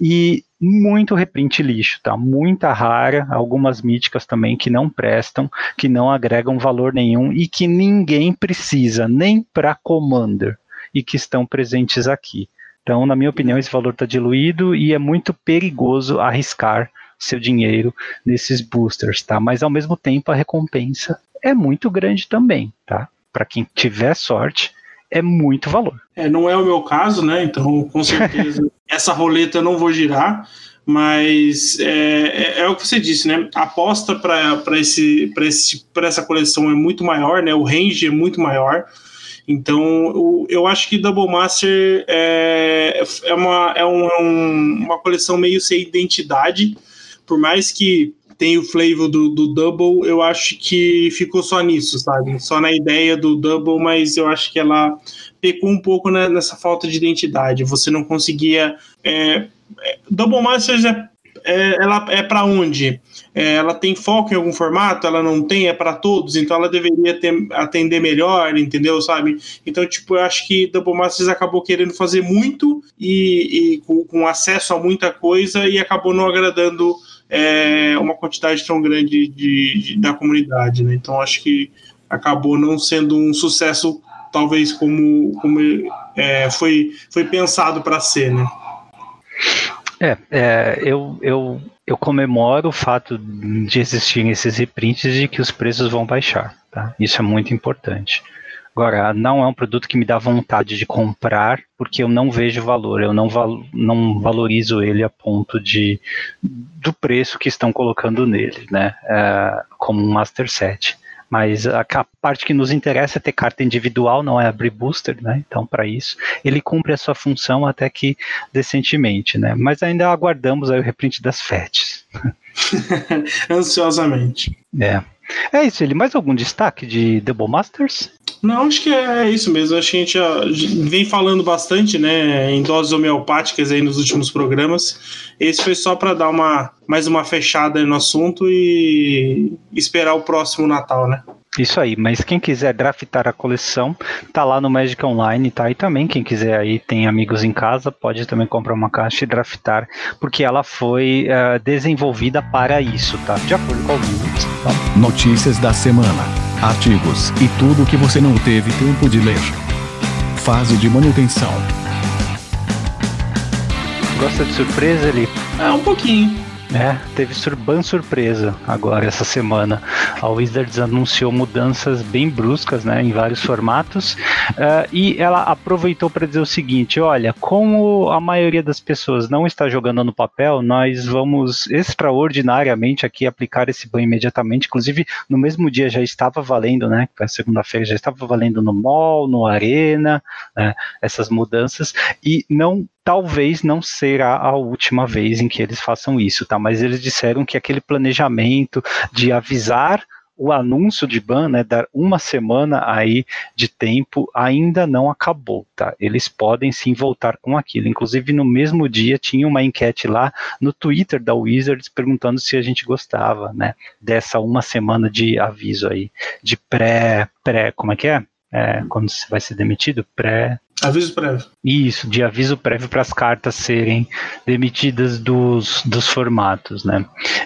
E muito reprint lixo, tá? Muita rara, algumas míticas também que não prestam, que não agregam valor nenhum e que ninguém precisa, nem para Commander e que estão presentes aqui. Então, na minha opinião, esse valor está diluído e é muito perigoso arriscar seu dinheiro nesses boosters, tá? Mas ao mesmo tempo a recompensa é muito grande também, tá? Para quem tiver sorte, é muito valor. É, não é o meu caso, né? Então, com certeza, essa roleta eu não vou girar, mas é, é, é o que você disse, né? A aposta para esse, esse, essa coleção é muito maior, né? O range é muito maior. Então, eu acho que Double Master é, é, uma, é, um, é uma coleção meio sem identidade, por mais que tenha o flavor do, do Double, eu acho que ficou só nisso, sabe? Só na ideia do Double, mas eu acho que ela pecou um pouco nessa falta de identidade. Você não conseguia. É, é Double Masters é é, ela é para onde? É, ela tem foco em algum formato? Ela não tem? É para todos? Então ela deveria ter, atender melhor, entendeu? Sabe? Então, tipo, eu acho que Double Masters acabou querendo fazer muito e, e com, com, acesso a muita coisa e acabou não agradando é, uma quantidade tão grande de, de, da comunidade, né? Então acho que acabou não sendo um sucesso, talvez como, como é, foi, foi pensado para ser, né? É, é eu, eu, eu comemoro o fato de existirem esses reprints e que os preços vão baixar. Tá? Isso é muito importante. Agora, não é um produto que me dá vontade de comprar, porque eu não vejo valor, eu não, val não valorizo ele a ponto de do preço que estão colocando nele, né? É, como um Master Set. Mas a, a, parte que nos interessa é ter carta individual, não é abrir booster, né? Então, para isso, ele cumpre a sua função até que decentemente, né? Mas ainda aguardamos aí o reprint das FETs. Ansiosamente. É. É isso, ele mais algum destaque de Double Masters? Não, acho que é isso mesmo. Acho que a gente já vem falando bastante, né, em doses homeopáticas aí nos últimos programas. Esse foi só para dar uma mais uma fechada no assunto e esperar o próximo Natal, né? Isso aí, mas quem quiser draftar a coleção, tá lá no Magic Online, tá? E também quem quiser aí, tem amigos em casa, pode também comprar uma caixa e draftar, porque ela foi uh, desenvolvida para isso, tá? De acordo com o Wizards. Tá? Notícias da semana, artigos e tudo que você não teve tempo de ler. Fase de manutenção. Gosta de surpresa, ali? É, um pouquinho. É, teve surban surpresa agora essa semana. A Wizards anunciou mudanças bem bruscas, né, em vários formatos, uh, e ela aproveitou para dizer o seguinte: olha, como a maioria das pessoas não está jogando no papel, nós vamos extraordinariamente aqui aplicar esse ban imediatamente. Inclusive, no mesmo dia já estava valendo, né, segunda-feira já estava valendo no mall, no arena, né, essas mudanças, e não talvez não será a última vez em que eles façam isso, tá? Mas eles disseram que aquele planejamento de avisar o anúncio de ban, né, dar uma semana aí de tempo, ainda não acabou, tá? Eles podem sim voltar com aquilo. Inclusive, no mesmo dia tinha uma enquete lá no Twitter da Wizards perguntando se a gente gostava, né, dessa uma semana de aviso aí, de pré, pré, como é que é? é quando você vai ser demitido, pré Aviso prévio. Isso, de aviso prévio para as cartas serem demitidas dos, dos formatos, né?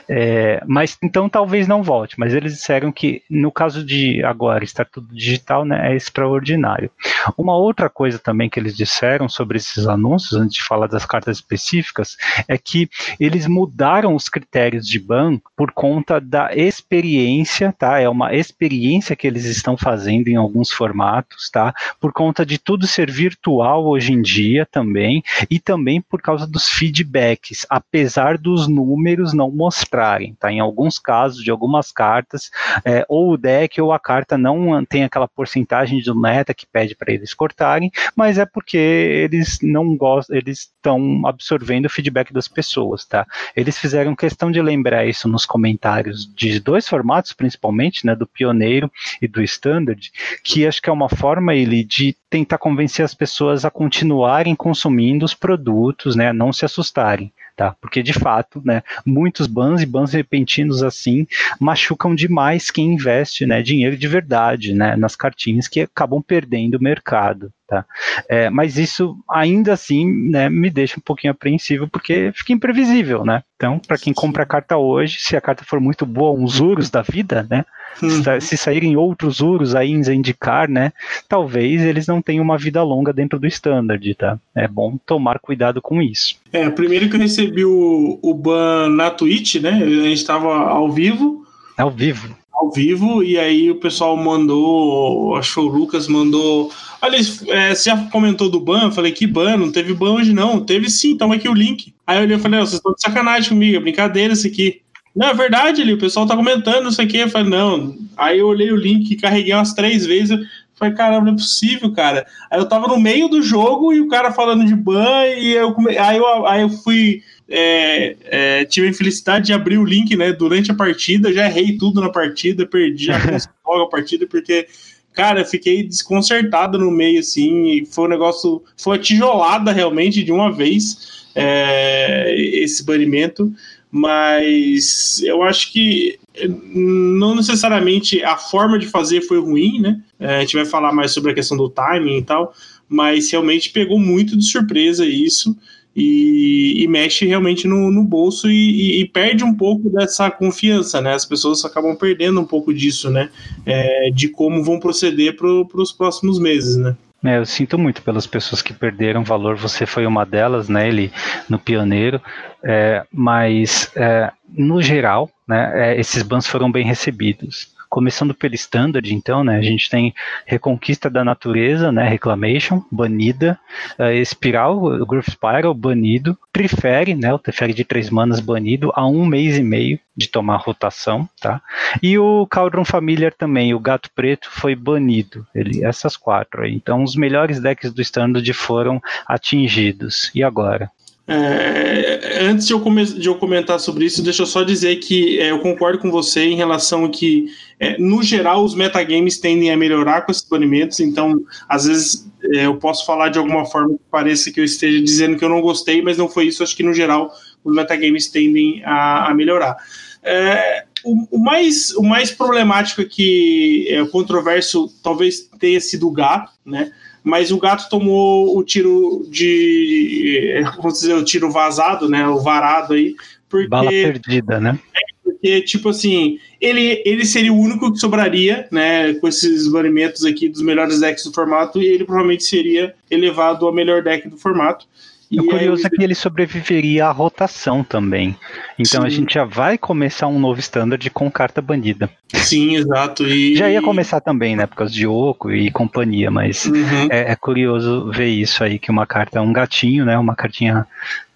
É, mas então talvez não volte, mas eles disseram que no caso de agora estar tudo digital, né, é extraordinário. Uma outra coisa também que eles disseram sobre esses anúncios, antes de falar das cartas específicas, é que eles mudaram os critérios de ban por conta da experiência, tá? É uma experiência que eles estão fazendo em alguns formatos, tá? Por conta de tudo servir virtual hoje em dia também, e também por causa dos feedbacks, apesar dos números não mostrarem, tá? Em alguns casos, de algumas cartas, é, ou o deck ou a carta não tem aquela porcentagem do meta que pede para eles cortarem, mas é porque eles não gostam, eles estão absorvendo o feedback das pessoas, tá? Eles fizeram questão de lembrar isso nos comentários de dois formatos, principalmente, né, do pioneiro e do standard, que acho que é uma forma ele de tentar convencer as pessoas a continuarem consumindo os produtos, né, não se assustarem tá? Porque de fato, né, muitos bans e bans repentinos assim machucam demais quem investe, né, dinheiro de verdade, né, nas cartinhas que acabam perdendo o mercado, tá? É, mas isso ainda assim, né, me deixa um pouquinho apreensivo porque fica imprevisível, né? Então, para quem compra a carta hoje, se a carta for muito boa, uns juros da vida, né? Uhum. Se saírem outros juros aí em Zendikar, né? Talvez eles não tenham uma vida longa dentro do standard, tá? É bom tomar cuidado com isso. É, primeiro que eu recebi o, o ban na Twitch, né? A gente estava ao vivo. Ao vivo. Ao vivo, e aí o pessoal mandou, acho que o Lucas mandou. Olha, é, você já comentou do ban? Eu falei, que ban? Não teve ban hoje não. Teve sim, toma aqui o link. Aí eu olhei e falei, vocês estão de sacanagem comigo, é brincadeira isso aqui. Não, é verdade, ali, o pessoal tá comentando isso aqui. Eu falei, não. Aí eu olhei o link, carreguei umas três vezes. Eu falei, caramba, não é possível, cara. Aí eu tava no meio do jogo e o cara falando de ban, e eu, come... aí, eu, aí eu fui. É, é, tive a infelicidade de abrir o link, né, durante a partida, já errei tudo na partida, perdi a, a partida, porque cara, eu fiquei desconcertado no meio, assim, foi um negócio, foi tijolada realmente de uma vez é, esse banimento, mas eu acho que não necessariamente a forma de fazer foi ruim, né? É, a gente vai falar mais sobre a questão do timing e tal, mas realmente pegou muito de surpresa isso. E, e, mexe realmente no, no bolso e, e, e, perde um pouco dessa confiança, né? As pessoas acabam perdendo um pouco disso, né? É, de como vão proceder para os próximos meses, né? É, eu sinto muito pelas pessoas que perderam valor. Você foi uma delas, né? Ele no pioneiro, é, mas é, no geral, né? É, esses bans foram bem recebidos. Começando pelo standard, então, né, a gente tem Reconquista da Natureza, né, Reclamation, banida, uh, Espiral, Groove Spiral, banido, Trifere, né, o Trifere de três manas banido, há um mês e meio de tomar rotação, tá? E o Cauldron Familiar também, o Gato Preto, foi banido, ele, essas quatro aí. Então, os melhores decks do standard foram atingidos. E agora? É, antes de eu, de eu, comentar sobre isso, deixa eu só dizer que é, eu concordo com você em relação a que, é, no geral, os metagames tendem a melhorar com esses banimentos, então, às vezes, é, eu posso falar de alguma forma que pareça que eu esteja dizendo que eu não gostei, mas não foi isso, acho que, no geral, os metagames tendem a, a melhorar. É, o, o, mais, o mais problemático aqui, é, o controverso, talvez tenha sido o gato, né? Mas o gato tomou o tiro de. Vamos dizer, o tiro vazado, né? O varado aí. Porque, Bala perdida, né? Porque, tipo assim, ele, ele seria o único que sobraria, né? Com esses banimentos aqui dos melhores decks do formato, e ele provavelmente seria elevado ao melhor deck do formato. E o curioso aí... é que ele sobreviveria à rotação também. Então Sim. a gente já vai começar um novo standard com carta bandida. Sim, exato. E... Já ia começar também, né? Por causa de Oco e companhia, mas uhum. é, é, curioso ver isso aí, que uma carta é um gatinho, né? Uma cartinha.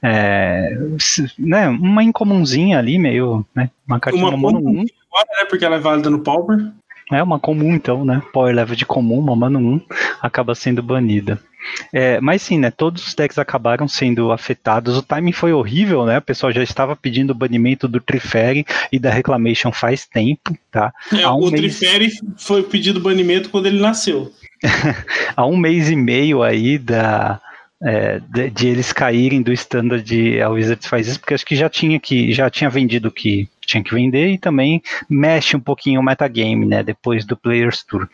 É, né, uma incomunzinha ali, meio. Né, uma cartinha uma mono 1. Agora, né? Porque ela é válida no Pauper. É uma comum, então, né? Power level de comum, uma mano 1, acaba sendo banida. É, mas sim, né? Todos os decks acabaram sendo afetados. O timing foi horrível, né? O pessoal já estava pedindo o banimento do Trifere e da Reclamation faz tempo, tá? É, um o mês... Trifere foi pedido banimento quando ele nasceu. Há um mês e meio aí da, é, de, de, eles caírem do standard de a Wizards faz isso, porque acho que já tinha que já tinha vendido o que tinha que vender e também mexe um pouquinho o metagame, né? Depois do Players Tour.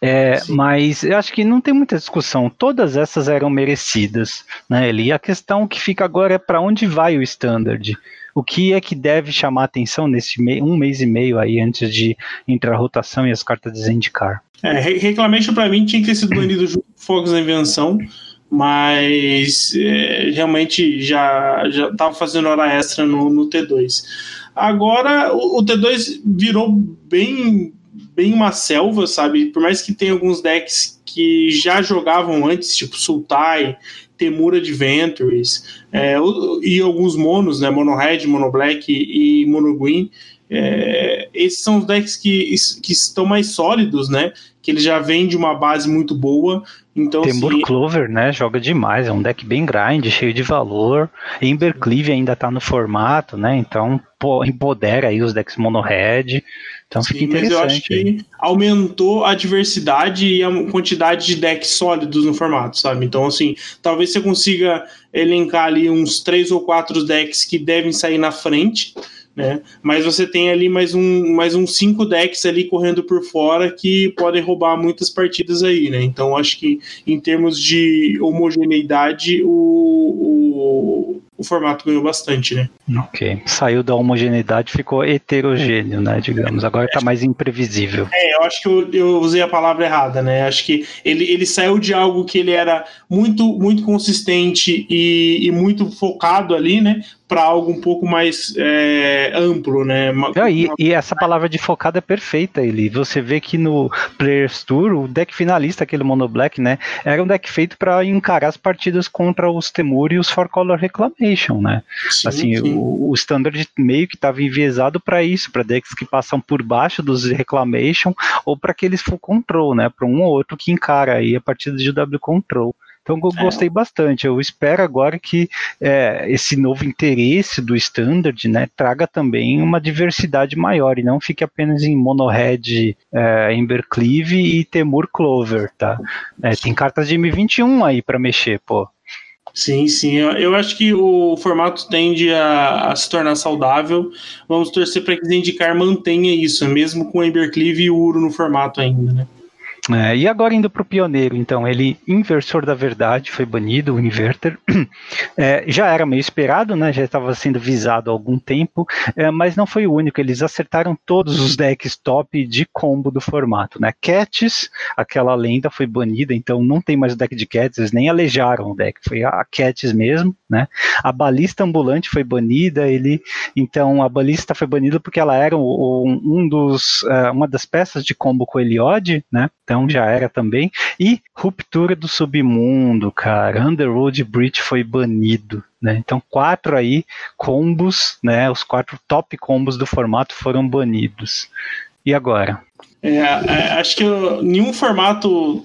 É, mas eu acho que não tem muita discussão. Todas essas eram merecidas, né? E a questão que fica agora é para onde vai o standard. O que é que deve chamar atenção nesse um mês e meio aí antes de entrar a rotação e as cartas desindicar? É, Reclamation para mim tinha que ter sido banido junto com Fogos da Invenção, mas é, realmente já já estava fazendo hora extra no, no T2. Agora o, o T2 virou bem bem uma selva, sabe? Por mais que tenha alguns decks que já jogavam antes, tipo Sultai, Temur Adventures, é, e alguns monos, né? Mono Red, Mono Black e Mono Green. É, esses são os decks que, que estão mais sólidos, né? Que ele já vem de uma base muito boa. Então, Temur assim, Clover, né? Joga demais, é um deck bem grind, cheio de valor. Embercleave ainda tá no formato, né? Então pô, empodera aí os decks mono red. Então Sim, fica interessante. Mas eu acho que aumentou a diversidade e a quantidade de decks sólidos no formato, sabe? Então, assim, talvez você consiga elencar ali uns três ou quatro decks que devem sair na frente né? Mas você tem ali mais um mais uns cinco decks ali correndo por fora que podem roubar muitas partidas aí, né? Então acho que em termos de homogeneidade o, o, o formato ganhou bastante, né? Ok. Saiu da homogeneidade, ficou heterogêneo, né? Digamos. Agora está mais imprevisível. É, eu acho que eu, eu, usei a palavra errada, né? Acho que ele, ele saiu de algo que ele era muito, muito consistente e, e muito focado ali, né? Para algo um pouco mais é, amplo, né? Uma, e, uma... e, essa palavra de focada é perfeita, ele. Você vê que no Players Tour, o deck finalista, aquele Mono Black, né? Era um deck feito para encarar as partidas contra os Temur e os Four Color Reclamation, né? Sim, assim, sim. O, o Standard meio que estava enviesado para isso, para decks que passam por baixo dos Reclamation ou para aqueles Full Control, né? Para um ou outro que encara aí a partida de W Control. Então eu é. gostei é. bastante. Eu espero agora que é, esse novo interesse do standard, né, traga também uma diversidade maior e não fique apenas em monohead, é, Embercleave e Temur Clover, tá? É, tem cartas de M21 aí para mexer, pô. Sim, sim. Eu, eu, acho que o formato tende a, a se tornar saudável. Vamos torcer para que Zendikar mantenha isso, mesmo com o Embercleave e o Uro no formato ainda, né? É, e agora indo para o pioneiro, então, ele, inversor da verdade, foi banido, o inverter. É, já era meio esperado, né? Já estava sendo visado há algum tempo, é, mas não foi o único. Eles acertaram todos os decks top de combo do formato, né? Cats, aquela lenda foi banida, então não tem mais o deck de Cats, eles nem alejaram o deck, foi a Cats mesmo, né? A balista ambulante foi banida, ele, então a balista foi banida porque ela era um, um dos, uh, uma das peças de combo com Eliod, né? Então então já era também. E Ruptura do Submundo, cara. Underworld Breach foi banido. Né? Então, quatro aí combos, né? Os quatro top combos do formato foram banidos. E agora? É, é, acho que nenhum formato.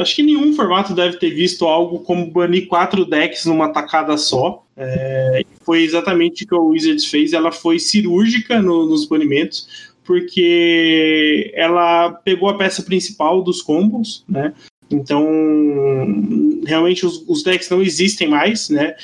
Acho que nenhum formato deve ter visto algo como banir quatro decks numa tacada só. É, foi exatamente o que o Wizards fez. Ela foi cirúrgica no, nos banimentos porque ela pegou a peça principal dos combos, né? Então, realmente os, os decks não existem mais, né?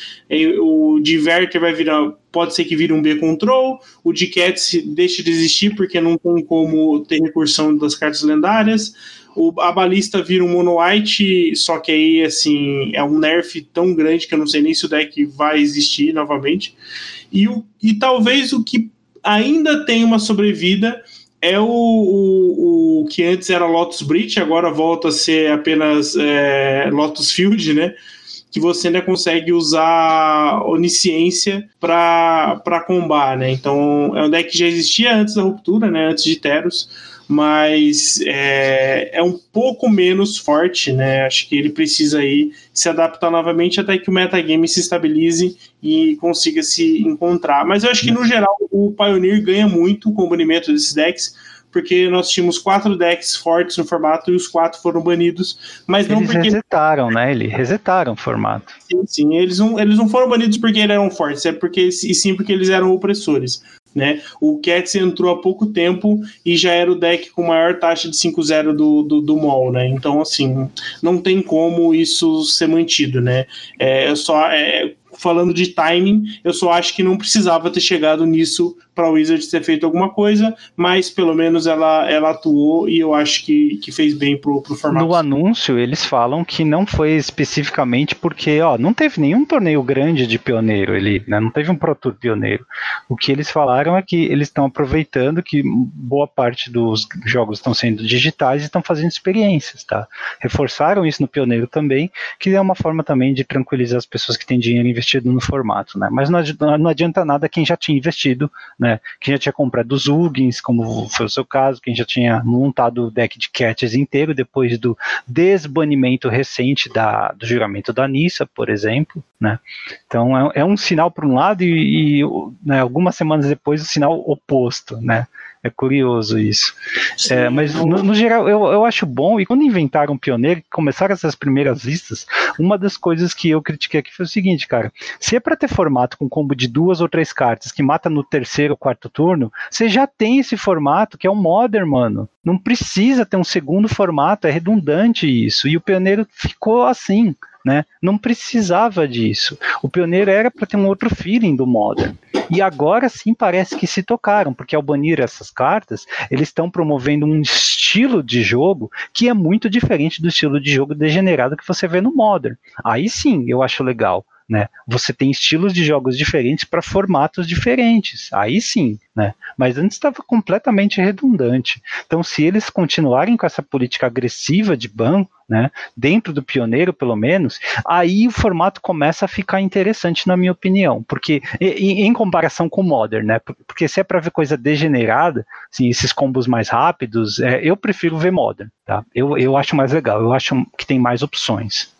O Diverter vai virar, pode ser que vire um B Control, o de Cats deixe de existir porque não tem como ter recursão das cartas lendárias. O, a balista vira um mono white, só que aí assim é um nerf tão grande que eu não sei nem se o deck vai existir novamente. E, o, e talvez o que ainda tem uma sobrevida. É o, o, o que antes era Lotus Bridge, agora volta a ser apenas é, Lotus Field, né? Que você ainda consegue usar onisciência para combar, né? Então é um deck que já existia antes da ruptura, né? Antes de Teros mas é, é, um pouco menos forte, né? Acho que ele precisa aí se adaptar novamente até que o metagame se estabilize e consiga se encontrar. Mas eu acho que no geral o Pioneer ganha muito com o banimento desses decks, porque nós tínhamos quatro decks fortes no formato e os quatro foram banidos, mas eles não porque... resetaram, né? Eles resetaram o formato. Sim, sim, eles não, eles não foram banidos porque eles eram fortes, é porque, e sim porque eles eram opressores. Né? O Cats entrou há pouco tempo e já era o deck com maior taxa de 5-0 do, do, do mall, né? Então, assim, não tem como isso ser mantido, né? É só. É, falando de timing, eu só acho que não precisava ter chegado nisso para o Wizards ter feito alguma coisa, mas pelo menos ela, ela atuou e eu acho que, que fez bem pro, pro formato. No anúncio, eles falam que não foi especificamente porque, ó, não teve nenhum torneio grande de pioneiro ali, né? Não teve um Pro Tour pioneiro. O que eles falaram é que eles estão aproveitando que boa parte dos jogos estão sendo digitais e estão fazendo experiências, tá? Reforçaram isso no pioneiro também, que é uma forma também de tranquilizar as pessoas que têm dinheiro investido no formato, né? Mas não adianta, não adianta nada quem já tinha investido né? Quem já tinha comprado os Ugins, como foi o seu caso, quem já tinha montado o deck de Cats inteiro depois do desbanimento recente da, do juramento da Nissa, por exemplo, né? Então é, é um sinal para um lado e, e né, algumas semanas depois o sinal oposto, né? É curioso isso. É, mas no, no, geral eu, eu acho bom, e quando inventaram o Pioneiro, começaram essas primeiras listas, uma das coisas que eu critiquei aqui foi o seguinte, cara, se é para ter formato com combo de duas ou três cartas que mata no terceiro ou quarto turno, você já tem esse formato que é o Modern, mano. Não precisa ter um segundo formato, é redundante isso. E o Pioneiro ficou assim. Né? Não precisava disso. O pioneiro era para ter um outro feeling do Modern. E agora sim parece que se tocaram, porque ao banir essas cartas, eles estão promovendo um estilo de jogo que é muito diferente do estilo de jogo degenerado que você vê no Modern. Aí sim eu acho legal. Né? Você tem estilos de jogos diferentes para formatos diferentes. Aí sim, né? Mas antes estava completamente redundante. Então, se eles continuarem com essa política agressiva de ban, né, dentro do pioneiro pelo menos, aí o formato começa a ficar interessante na minha opinião, porque em, em comparação com o Modern, né, porque se é para ver coisa degenerada, assim, esses combos mais rápidos, é, eu prefiro ver Modern, tá? Eu, eu acho mais legal, eu acho que tem mais opções.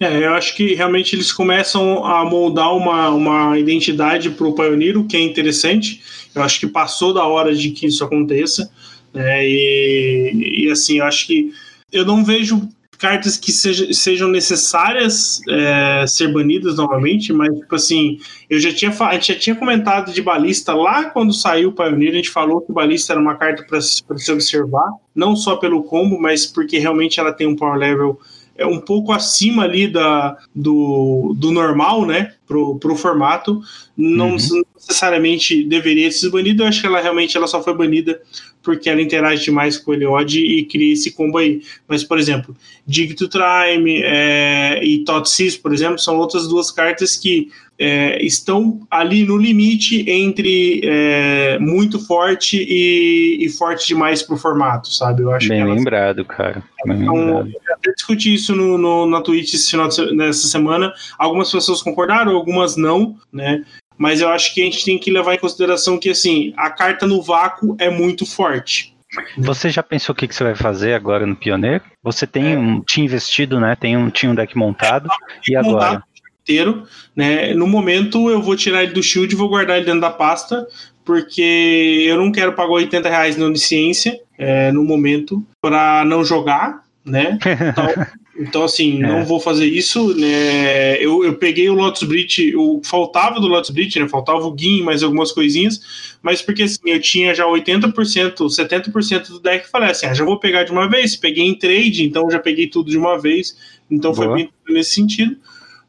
É, eu acho que realmente eles começam a moldar uma, uma identidade para o Pioneer, o que é interessante. Eu acho que passou da hora de que isso aconteça. Né? E, e assim, eu acho que eu não vejo cartas que seja, sejam necessárias é, ser banidas novamente, mas, tipo assim, eu já tinha, a gente já tinha comentado de balista lá quando saiu o Pioneer, a gente falou que balista era uma carta para se observar, não só pelo combo, mas porque realmente ela tem um power level é um pouco acima ali da, do, do normal, né, pro, pro formato. Não uhum. necessariamente deveria ser banida, eu acho que ela realmente ela só foi banida porque ela interage demais com o Eliod e cria esse combo aí. Mas, por exemplo, Dig to Time é, e Totsis, por exemplo, são outras duas cartas que é, estão ali no limite entre é, muito forte e, e forte demais pro formato, sabe? Eu acho Bem elas... lembrado, cara. Bem então, lembrado. Eu até discuti isso no, no, na Twitch esse final de, nessa semana. Algumas pessoas concordaram, algumas não, né? Mas eu acho que a gente tem que levar em consideração que, assim, a carta no vácuo é muito forte. Você já pensou o que, que você vai fazer agora no Pioneiro? Você tem é. um, tinha investido, né? Tem um, tinha um deck montado. É, e agora? inteiro, né? No momento eu vou tirar ele do shield e vou guardar ele dentro da pasta, porque eu não quero pagar 80 reais na Onisciência é, no momento para não jogar, né? Então, então assim, é. não vou fazer isso, né? Eu, eu peguei o Lotus Bridge, o faltava do Lotus Bridge, né? Faltava o Gin, mais algumas coisinhas, mas porque assim, eu tinha já 80%, 70% do deck, falei assim, ah, já vou pegar de uma vez, peguei em trade, então já peguei tudo de uma vez, então Boa. foi bem nesse sentido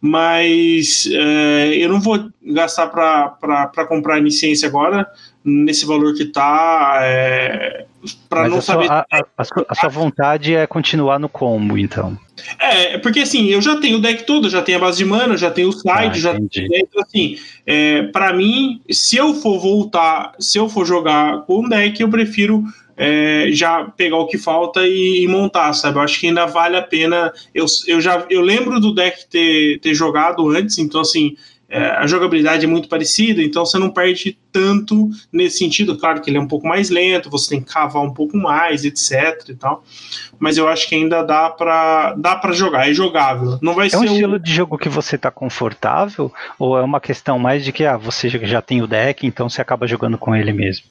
mas é, eu não vou gastar para comprar licença agora nesse valor que está é, para não a saber sua, a, a, a, sua vontade é continuar no combo então é porque assim eu já tenho o deck todo já tenho a base de mana já tenho o side ah, já tenho, então assim é, para mim se eu for voltar se eu for jogar com o deck eu prefiro é, já pegar o que falta e, e, montar, sabe? Eu acho que ainda vale a pena. Eu, eu já eu lembro do deck ter, ter jogado antes, então assim. É, a jogabilidade é muito parecida, então você não perde tanto nesse sentido. Claro que ele é um pouco mais lento, você tem que cavar um pouco mais, etc. e tal. Mas eu acho que ainda dá para dá para jogar, é jogável. Não vai é ser um estilo de jogo que você está confortável ou é uma questão mais de que ah, você já tem o deck, então você acaba jogando com ele mesmo?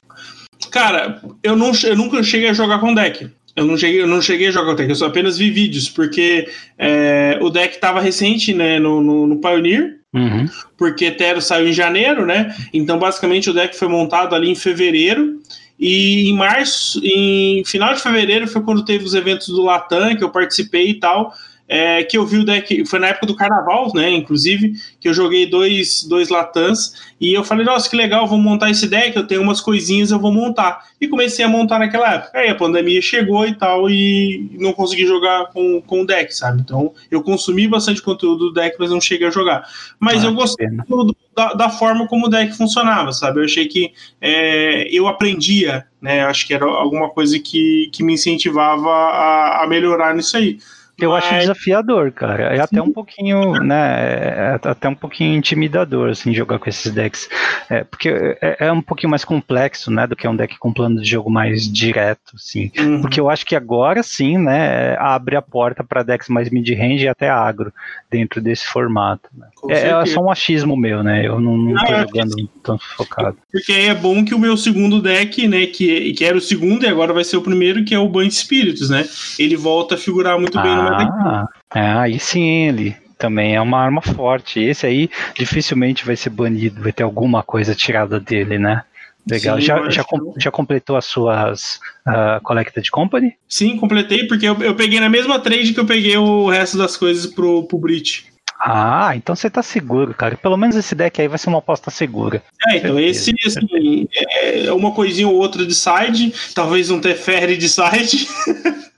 Cara, eu, não, eu nunca cheguei a jogar com deck. Eu não cheguei, eu não cheguei a jogar com deck, eu só apenas vi vídeos, porque é, o deck estava recente né, no, no, no Pioneer, uhum. porque Tero saiu em janeiro, né? Então, basicamente, o deck foi montado ali em fevereiro. E em março, em final de fevereiro, foi quando teve os eventos do Latam, que eu participei e tal é, que eu vi o deck, foi na época do carnaval, né? Inclusive, que eu joguei dois, dois Latans e eu falei, nossa, que legal, vou montar esse deck, eu tenho umas coisinhas, eu vou montar. E comecei a montar naquela época. Aí a pandemia chegou e tal, e não consegui jogar com, com o deck, sabe? Então eu consumi bastante conteúdo do deck, mas não cheguei a jogar. Mas ah, eu gostei do, da, da, forma como o deck funcionava, sabe? Eu achei que é, eu aprendia, né? Acho que era alguma coisa que, que me incentivava a, a melhorar nisso aí. Eu Mas... acho desafiador, cara. É Sim. até um pouquinho, né? É até um pouquinho intimidador, assim, jogar com esses decks. É, porque é, é, um pouquinho mais complexo, né? Do que um deck com plano de jogo mais direto, assim. Uhum. Porque eu acho que agora sim, né? Abre a porta para decks mais mid-range e até agro dentro desse formato. Né? É, é, só um achismo meu, né? Eu não, não, não tô jogando assim, tão focado. Porque aí é bom que o meu segundo deck, né? Que, que era o segundo e agora vai ser o primeiro, que é o Banho Spiritus, né? Ele volta a figurar muito ah, bem no. Ah, é, aí sim, ele também é uma arma forte. Esse aí dificilmente vai ser banido, vai ter alguma coisa tirada dele, né? Legal. Sim, já, já, com, já completou as suas uh, Collected Company? Sim, completei, porque eu, eu peguei na mesma trade que eu peguei o resto das coisas pro, pro Brit. Ah, então você tá seguro, cara. Pelo menos esse deck aí vai ser uma aposta segura. É, então esse, assim, é uma coisinha ou outra de side, talvez um Teferi de side.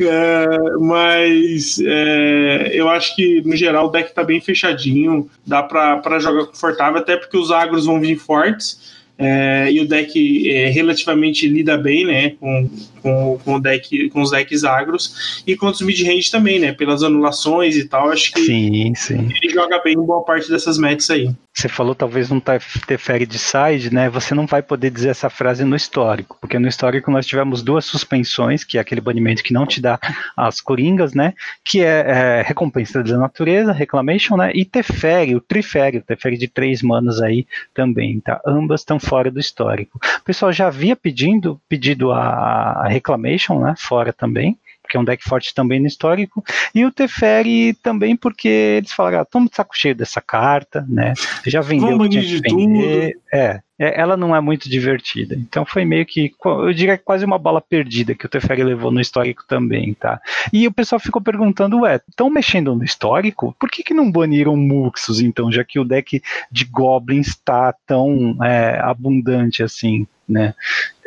é, mas é, eu acho que, no geral, o deck tá bem fechadinho, dá pra jogar confortável, até porque os agros vão vir fortes. É, e o deck é, relativamente lida bem, né, com, com, com, o deck, com os decks agros e com os mid-range também, né, pelas anulações e tal, acho que sim, sim. ele joga bem em boa parte dessas matches aí. Você falou talvez não interfere de side, né, você não vai poder dizer essa frase no histórico, porque no histórico nós tivemos duas suspensões, que é aquele banimento que não te dá as coringas, né, que é, é recompensa da natureza, reclamation, né, e tefere, o trifere, o tefere de três manos aí também, tá, ambas estão fora do histórico. O pessoal já havia pedindo, pedido a, a Reclamation, né, fora também, porque é um deck forte também no histórico, e o Teferi também porque eles falaram, ah, estamos de saco cheio dessa carta, né, já vendeu o que tinha que vender, é, é, ela não é muito divertida. Então foi meio que, eu diria quase uma bala perdida que o Teferi levou no histórico também, tá? E o pessoal ficou perguntando, ué, estão mexendo no histórico? Por que, que não baniram Muxus, então, já que o deck de Goblins está tão é, abundante assim, né?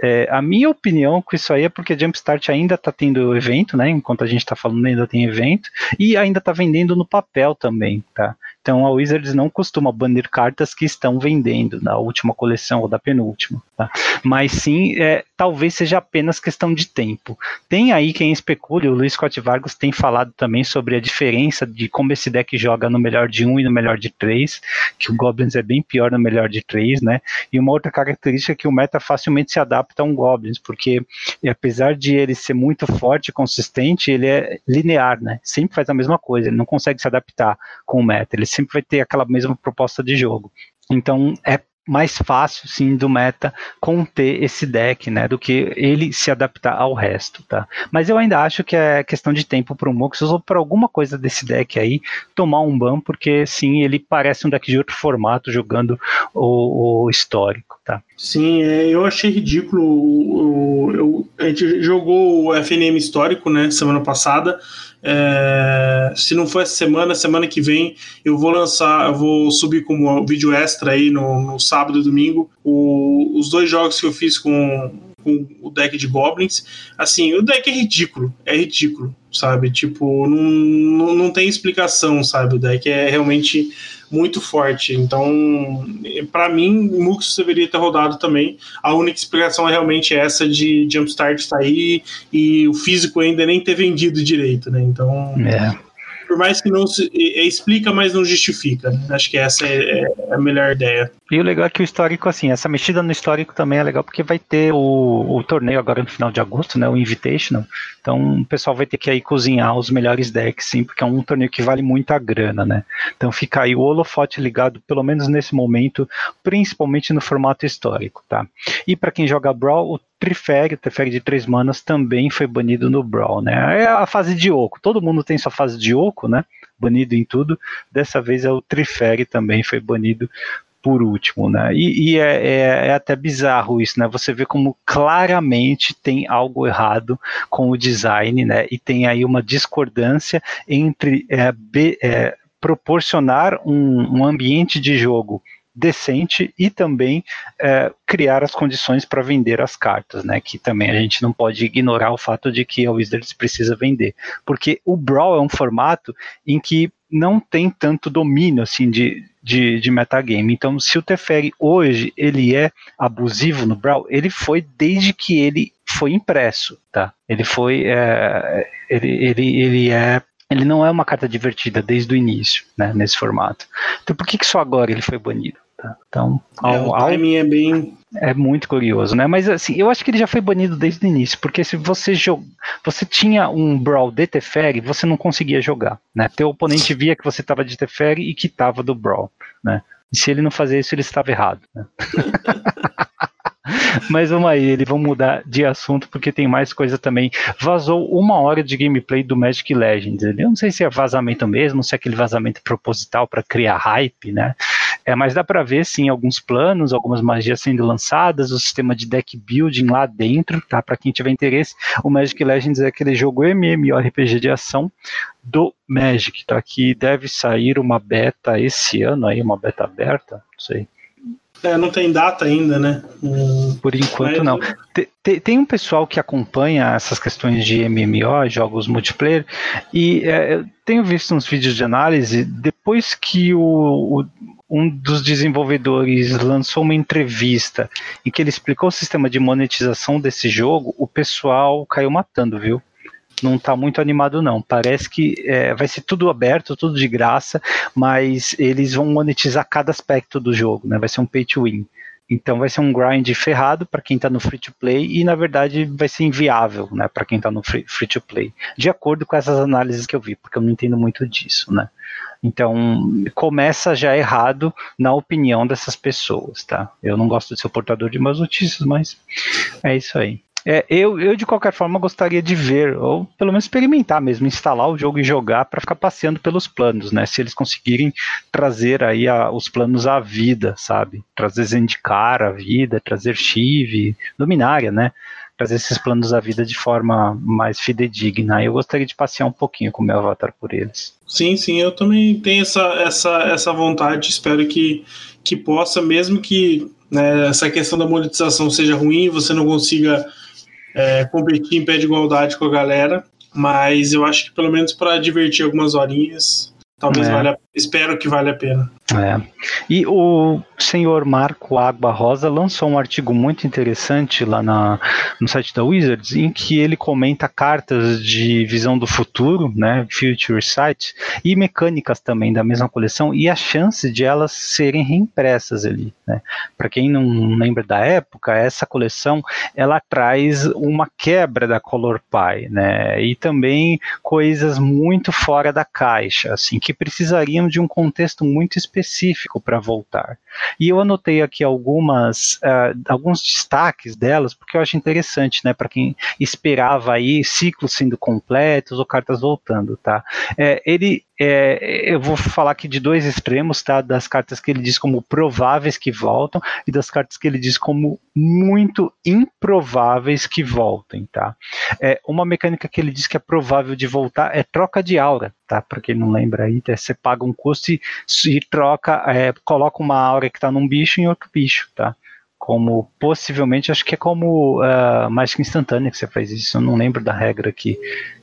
É, a minha opinião com isso aí é porque Jumpstart ainda está tendo evento, né? Enquanto a gente está falando, ainda tem evento, e ainda está vendendo no papel também, tá? Então a Wizards não costuma banir cartas que estão vendendo na última coleção ou da penúltima. Tá? Mas sim, é, talvez seja apenas questão de tempo. Tem aí quem especule, o Luiz Scott Vargas tem falado também sobre a diferença de como esse deck joga no melhor de um e no melhor de três, que o Goblins é bem pior no melhor de três, né? E uma outra característica é que o meta facilmente se adapta a um Goblins, porque apesar de ele ser muito forte e consistente, ele é linear, né? Sempre faz a mesma coisa, ele não consegue se adaptar com o meta, ele sempre vai ter aquela mesma proposta de jogo. Então é mais fácil, sim, do meta conter esse deck, né, do que ele se adaptar ao resto, tá? Mas eu ainda acho que é questão de tempo para o Moxus ou para alguma coisa desse deck aí tomar um ban, porque sim, ele parece um deck de outro formato jogando o, o histórico, tá? Sim, é, eu achei ridículo. Eu, a gente jogou o FNM histórico, né, semana passada. É, se não for essa semana, semana que vem eu vou lançar, eu vou subir como vídeo extra aí no, no sábado e domingo o, os dois jogos que eu fiz com, com o deck de Goblins. Assim, o deck é ridículo, é ridículo, sabe? Tipo, não, não, não tem explicação, sabe? O deck é realmente muito forte. Então, para mim, Mux deveria ter rodado também. A única explicação é realmente essa de Jumpstart sair e o físico ainda nem ter vendido direito, né? Então. É por mais que não se, explica, mas não justifica. Né? Acho que essa é, é, a melhor ideia. E o legal é que o histórico, assim, essa mexida no histórico também é legal porque vai ter o, o torneio agora no final de agosto, né? O Invitational. Então o pessoal vai ter que aí cozinhar os melhores decks, sim, porque é um torneio que vale muita grana, né? Então fica aí o holofote ligado, pelo menos nesse momento, principalmente no formato histórico, tá? E para quem joga Brawl, o Trifere, o Trifere de três manas, também foi banido no Brawl, né? É a fase de Oco, todo mundo tem sua fase de Oco, né? Banido em tudo. Dessa vez é o Trifere também foi banido por último, né? E, e é, é, é, até bizarro isso, né? Você vê como claramente tem algo errado com o design, né? E tem aí uma discordância entre é, be, é, proporcionar um, um ambiente de jogo decente e também é, criar as condições para vender as cartas, né? Que também a gente não pode ignorar o fato de que a Wizards precisa vender, porque o Brawl é um formato em que não tem tanto domínio assim de, de, de metagame. Então, se o Teferi hoje ele é abusivo no Brawl, ele foi desde que ele foi impresso, tá? Ele foi, é, ele, ele, ele é ele não é uma carta divertida desde o início, né, nesse formato. Então por que, que só agora ele foi banido? Tá? Então, é, ao, o timing ao, é bem. É muito curioso, né? Mas assim, eu acho que ele já foi banido desde o início, porque se você jog... você tinha um Brawl de Teferi, você não conseguia jogar, né? Teu oponente via que você estava de Teferi e que estava do Brawl, né? E se ele não fazia isso, ele estava errado. Né? Mas vamos aí, eles vão mudar de assunto porque tem mais coisa também. Vazou uma hora de gameplay do Magic Legends. Eu não sei se é vazamento mesmo, se é aquele vazamento proposital para criar hype, né? É, mas dá para ver sim alguns planos, algumas magias sendo lançadas, o sistema de deck building lá dentro, tá? Para quem tiver interesse, o Magic Legends é aquele jogo MMORPG de ação do Magic, tá? Que deve sair uma beta esse ano aí, uma beta aberta, não sei. É, não tem data ainda, né? Por enquanto Mas... não. Tem, tem, um pessoal que acompanha essas questões de MMO, jogos multiplayer, e é, eu tenho visto uns vídeos de análise, depois que o, o, um dos desenvolvedores lançou uma entrevista em que ele explicou o sistema de monetização desse jogo, o pessoal caiu matando, viu? Não está muito animado não. Parece que é, vai ser tudo aberto, tudo de graça, mas eles vão monetizar cada aspecto do jogo, né? Vai ser um pay to win. Então vai ser um grind ferrado para quem está no free to play e na verdade vai ser inviável, né, para quem está no free, free to play. De acordo com essas análises que eu vi, porque eu não entendo muito disso, né? Então, começa já errado na opinião dessas pessoas, tá? Eu não gosto de ser portador de más notícias, mas é isso aí. É, eu, eu, de qualquer forma, gostaria de ver, ou pelo menos experimentar mesmo, instalar o jogo e jogar para ficar passeando pelos planos, né? Se eles conseguirem trazer aí a, os planos à vida, sabe? Trazer Zendikar à vida, trazer Shiv, Luminária, né? Trazer esses planos à vida de forma mais fidedigna. Eu gostaria de passear um pouquinho com o meu avatar por eles. Sim, sim, eu também tenho essa, essa, essa vontade. Espero que, que possa, mesmo que né, essa questão da monetização seja ruim, você não consiga é, competir em pé de igualdade com a galera, mas eu acho que pelo menos para divertir algumas horinhas, talvez é. valha, espero que valha a pena. É. E o senhor Marco Água Rosa lançou um artigo muito interessante lá na, no site da Wizards, em que ele comenta cartas de visão do futuro, né, Future Sight, e mecânicas também da mesma coleção, e a chance de elas serem reimpressas ali. Né. Para quem não lembra da época, essa coleção ela traz uma quebra da Color Pie, né, e também coisas muito fora da caixa, assim, que de um contexto muito específico específico para voltar. E eu anotei aqui algumas, uh, alguns destaques delas, porque eu acho interessante, né, para quem esperava aí ciclos sendo completos ou cartas voltando, tá? É, ele, é, eu vou falar aqui de dois extremos, tá? Das cartas que ele diz como prováveis que voltam e das cartas que ele diz como muito improváveis que voltem, tá? É, uma mecânica que ele diz que é provável de voltar é troca de aura, tá? Para quem não lembra aí, é, você paga um custo e, e troca, é, coloca uma aura que está num bicho em outro bicho, tá? Como possivelmente, acho que é como uh, mágica instantânea que você faz isso, eu não lembro da regra aqui.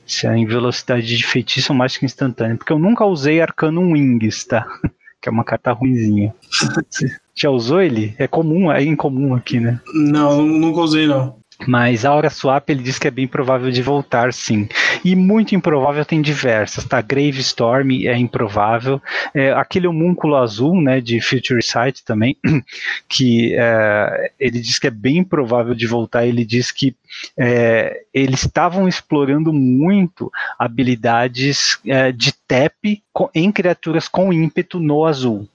Se é em velocidade de feitiço ou mágica instantânea, porque eu nunca usei Arcanum Wings, tá? que é uma carta ruimzinha. Já usou ele? É comum, é incomum aqui, né? Não, nunca usei não. Mas a Aura Swap ele diz que é bem provável de voltar, sim. E muito improvável tem diversas, tá? Grave Storm é improvável. É, aquele homúnculo azul, né, de Future Sight também, que é, ele diz que é bem provável de voltar. Ele diz que é, eles estavam explorando muito habilidades é, de tap em criaturas com ímpeto no azul?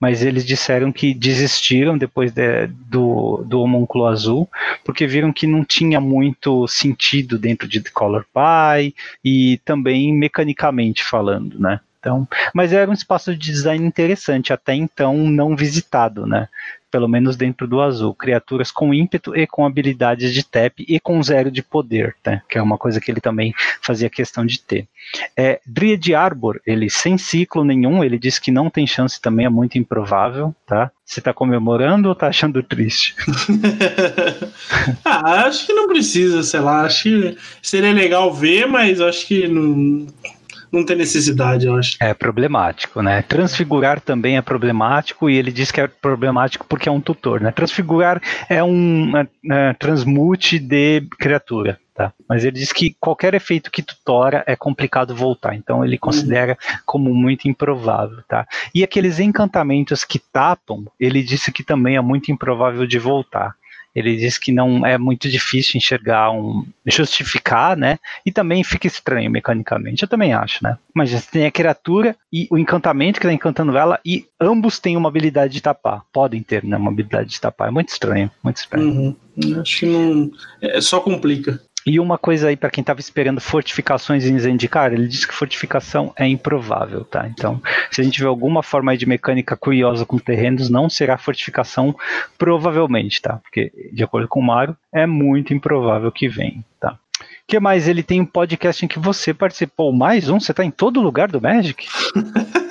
Mas eles disseram que desistiram depois de, do, do homúnculo azul, porque viram que não tinha muito sentido dentro de The Color Pie e também mecanicamente falando, né? Então, mas era um espaço de design interessante, até então não visitado, né? Pelo menos dentro do azul. Criaturas com ímpeto e com habilidades de tap e com zero de poder, né? Que é uma coisa que ele também fazia questão de ter. É, Dryad Arbor, ele sem ciclo nenhum, ele diz que não tem chance também, é muito improvável, tá? Você tá comemorando ou tá achando triste? ah, acho que não precisa, sei lá, acho que seria legal ver, mas acho que não não tem necessidade, eu acho. É problemático, né? Transfigurar também é problemático e ele diz que é problemático porque é um tutor, né? Transfigurar é um é, é, transmute de criatura. Tá? Mas ele diz que qualquer efeito que tutora é complicado voltar, então ele considera como muito improvável. Tá? E aqueles encantamentos que tapam, ele disse que também é muito improvável de voltar ele diz que não é muito difícil enxergar um justificar, né? E também fica estranho mecanicamente. Eu também acho, né? Mas você tem a criatura e o encantamento que está encantando ela e ambos têm uma habilidade de tapar. Podem ter, né? Uma habilidade de tapar. É muito estranho, muito estranho. Uhum. Acho que não. É, só complica. E uma coisa aí para quem estava esperando fortificações em Zendikar, ele disse que fortificação é improvável, tá? Então, se a gente vê alguma forma de mecânica curiosa com terrenos, não será fortificação provavelmente, tá? Porque, de acordo com o Mario, é muito improvável que venha, tá? O que mais? Ele tem um podcast em que você participou. Mais um? Você está em todo lugar do Magic?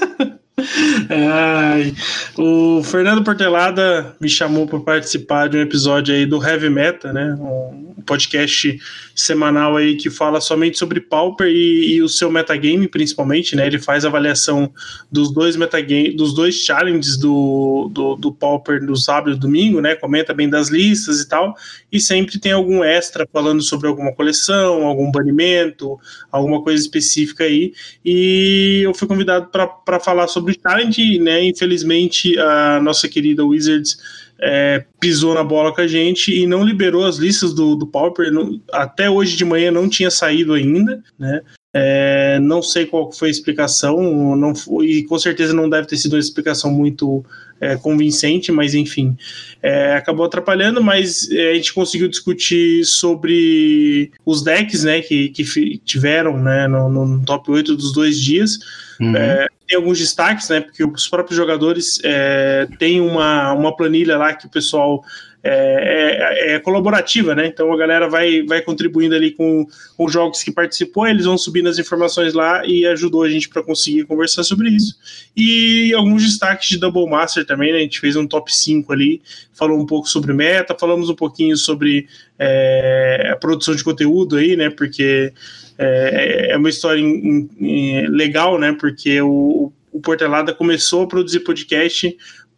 Ai, o Fernando Portelada me chamou para participar de um episódio aí do Heavy Meta, né? Um podcast semanal aí que fala somente sobre Pauper e, e o seu metagame, principalmente, né? Ele faz avaliação dos dois metagame, dos dois challenges do, do, do Pauper no sábado e domingo, né? Comenta bem das listas e tal. E sempre tem algum extra falando sobre alguma coleção, algum banimento, alguma coisa específica aí. E eu fui convidado para falar sobre o challenge, né? Infelizmente, a nossa querida Wizards é, pisou na bola com a gente e não liberou as listas do, do Pauper. Não, até hoje de manhã não tinha saído ainda, né? É, não sei qual foi a explicação, não foi, e com certeza não deve ter sido uma explicação muito é, convincente, mas enfim, é, acabou atrapalhando. Mas é, a gente conseguiu discutir sobre os decks né, que, que tiveram né, no, no top 8 dos dois dias. Uhum. É, tem alguns destaques, né? Porque os próprios jogadores é, têm uma, uma planilha lá que o pessoal é, é, é, colaborativa, né? Então a galera vai, vai contribuindo ali com, com jogos que participou, eles vão subindo as informações lá e ajudou a gente para conseguir conversar sobre isso. E alguns destaques de Double Master também, né? A gente fez um top 5 ali, falou um pouco sobre meta, falamos um pouquinho sobre é, a produção de conteúdo aí, né? Porque é, é uma história in, in, legal, né? Porque o, o Portelada começou a produzir podcast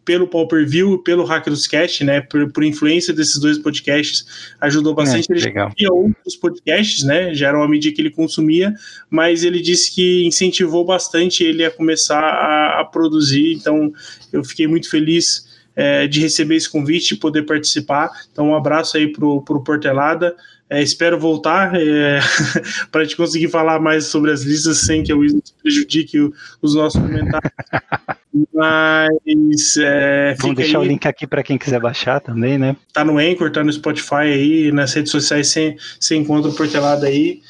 pelo Pauper View, pelo Hack dos Cast, né? Por, por, influência desses dois podcasts, ajudou bastante. É, ele legal. já outros podcasts, né? Já era uma mídia que ele consumia, mas ele disse que incentivou bastante ele a começar a, a produzir. Então, eu fiquei muito feliz é, de receber esse convite e poder participar. Então, um abraço aí pro, pro Portelada. É, espero voltar é, para a gente conseguir falar mais sobre as listas sem que a Wizards prejudique o, os nossos comentários. Mas. É, Vamos deixar aí. o link aqui para quem quiser baixar também, né? Tá no Anchor, tá no Spotify aí, nas redes sociais você encontra o Portelada aí.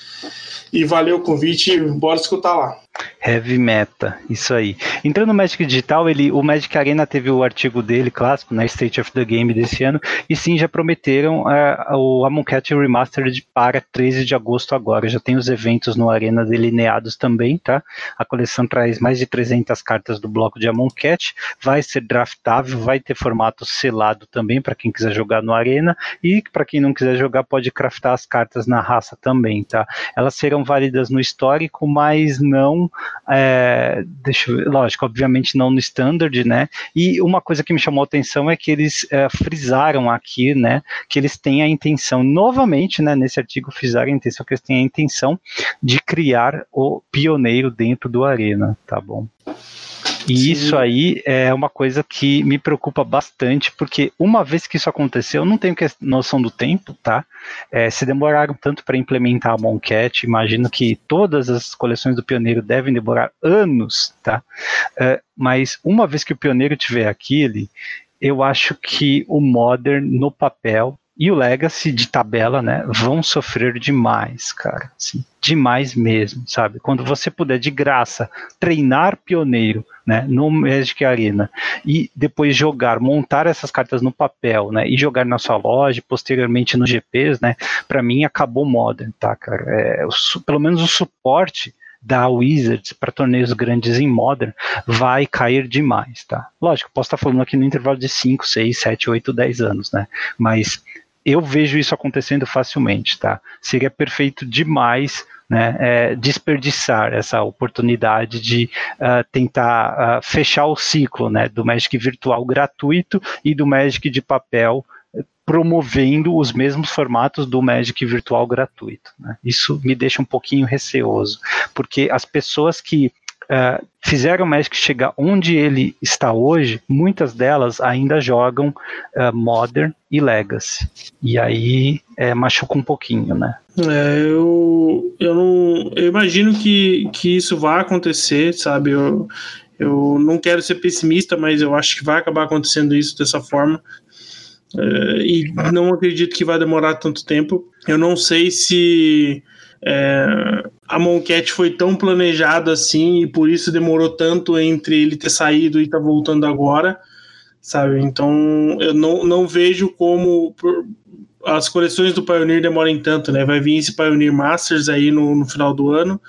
E valeu o convite, bora escutar lá. Heavy Meta, isso aí. Entrando no Magic Digital, ele, o Magic Arena teve o artigo dele clássico, na né, State of the Game desse ano, e sim, já prometeram uh, o Amonkhet Remastered para 13 de agosto agora. Já tem os eventos no Arena delineados também, tá? A coleção traz mais de 300 cartas do bloco de Amonkhet, vai ser draftável, vai ter formato selado também para quem quiser jogar no Arena, e para quem não quiser jogar pode craftar as cartas na raça também, tá? Elas serão válidas no histórico, mas não é, deixa lógico, obviamente não no standard, né? E uma coisa que me chamou a atenção é que eles é, frisaram aqui, né? Que eles têm a intenção, novamente, né? Nesse artigo frisaram a intenção que eles têm a intenção de criar o pioneiro dentro do Arena, tá bom? E Sim. isso aí é uma coisa que me preocupa bastante, porque uma vez que isso aconteceu, eu não tenho noção do tempo, tá? É, se demoraram tanto para implementar a Moncat, imagino que todas as coleções do Pioneiro devem demorar anos, tá? É, mas uma vez que o Pioneiro tiver aquele, eu acho que o Modern no papel e o Legacy de tabela, né, vão sofrer demais, cara. Assim, demais mesmo, sabe? Quando você puder de graça treinar pioneiro, né, no Magic Arena e depois jogar, montar essas cartas no papel, né, e jogar na sua loja, posteriormente nos GPs, né, para mim acabou Modern, tá, cara? É, o, pelo menos o suporte da Wizards para torneios grandes em Modern vai cair demais, tá? Lógico, posso estar falando aqui no intervalo de 5, 6, 7, 8, 10 anos, né? Mas eu vejo isso acontecendo facilmente, tá? Seria perfeito demais né, é, desperdiçar essa oportunidade de uh, tentar uh, fechar o ciclo né, do Magic virtual gratuito e do Magic de papel promovendo os mesmos formatos do Magic virtual gratuito. Né? Isso me deixa um pouquinho receoso, porque as pessoas que uh, fizeram o Magic chegar onde ele está hoje, muitas delas ainda jogam uh, Modern e Legacy. E aí é, machuca um pouquinho, né? É, eu, eu não. Eu imagino que, que isso vai acontecer, sabe? Eu, eu não quero ser pessimista, mas eu acho que vai acabar acontecendo isso dessa forma. É, e não acredito que vai demorar tanto tempo. Eu não sei se é, a Moncat foi tão planejada assim e por isso demorou tanto entre ele ter saído e tá voltando agora, sabe? Então eu não, não vejo como as coleções do Pioneer demorem tanto, né? Vai vir esse Pioneer Masters aí no, no final do ano.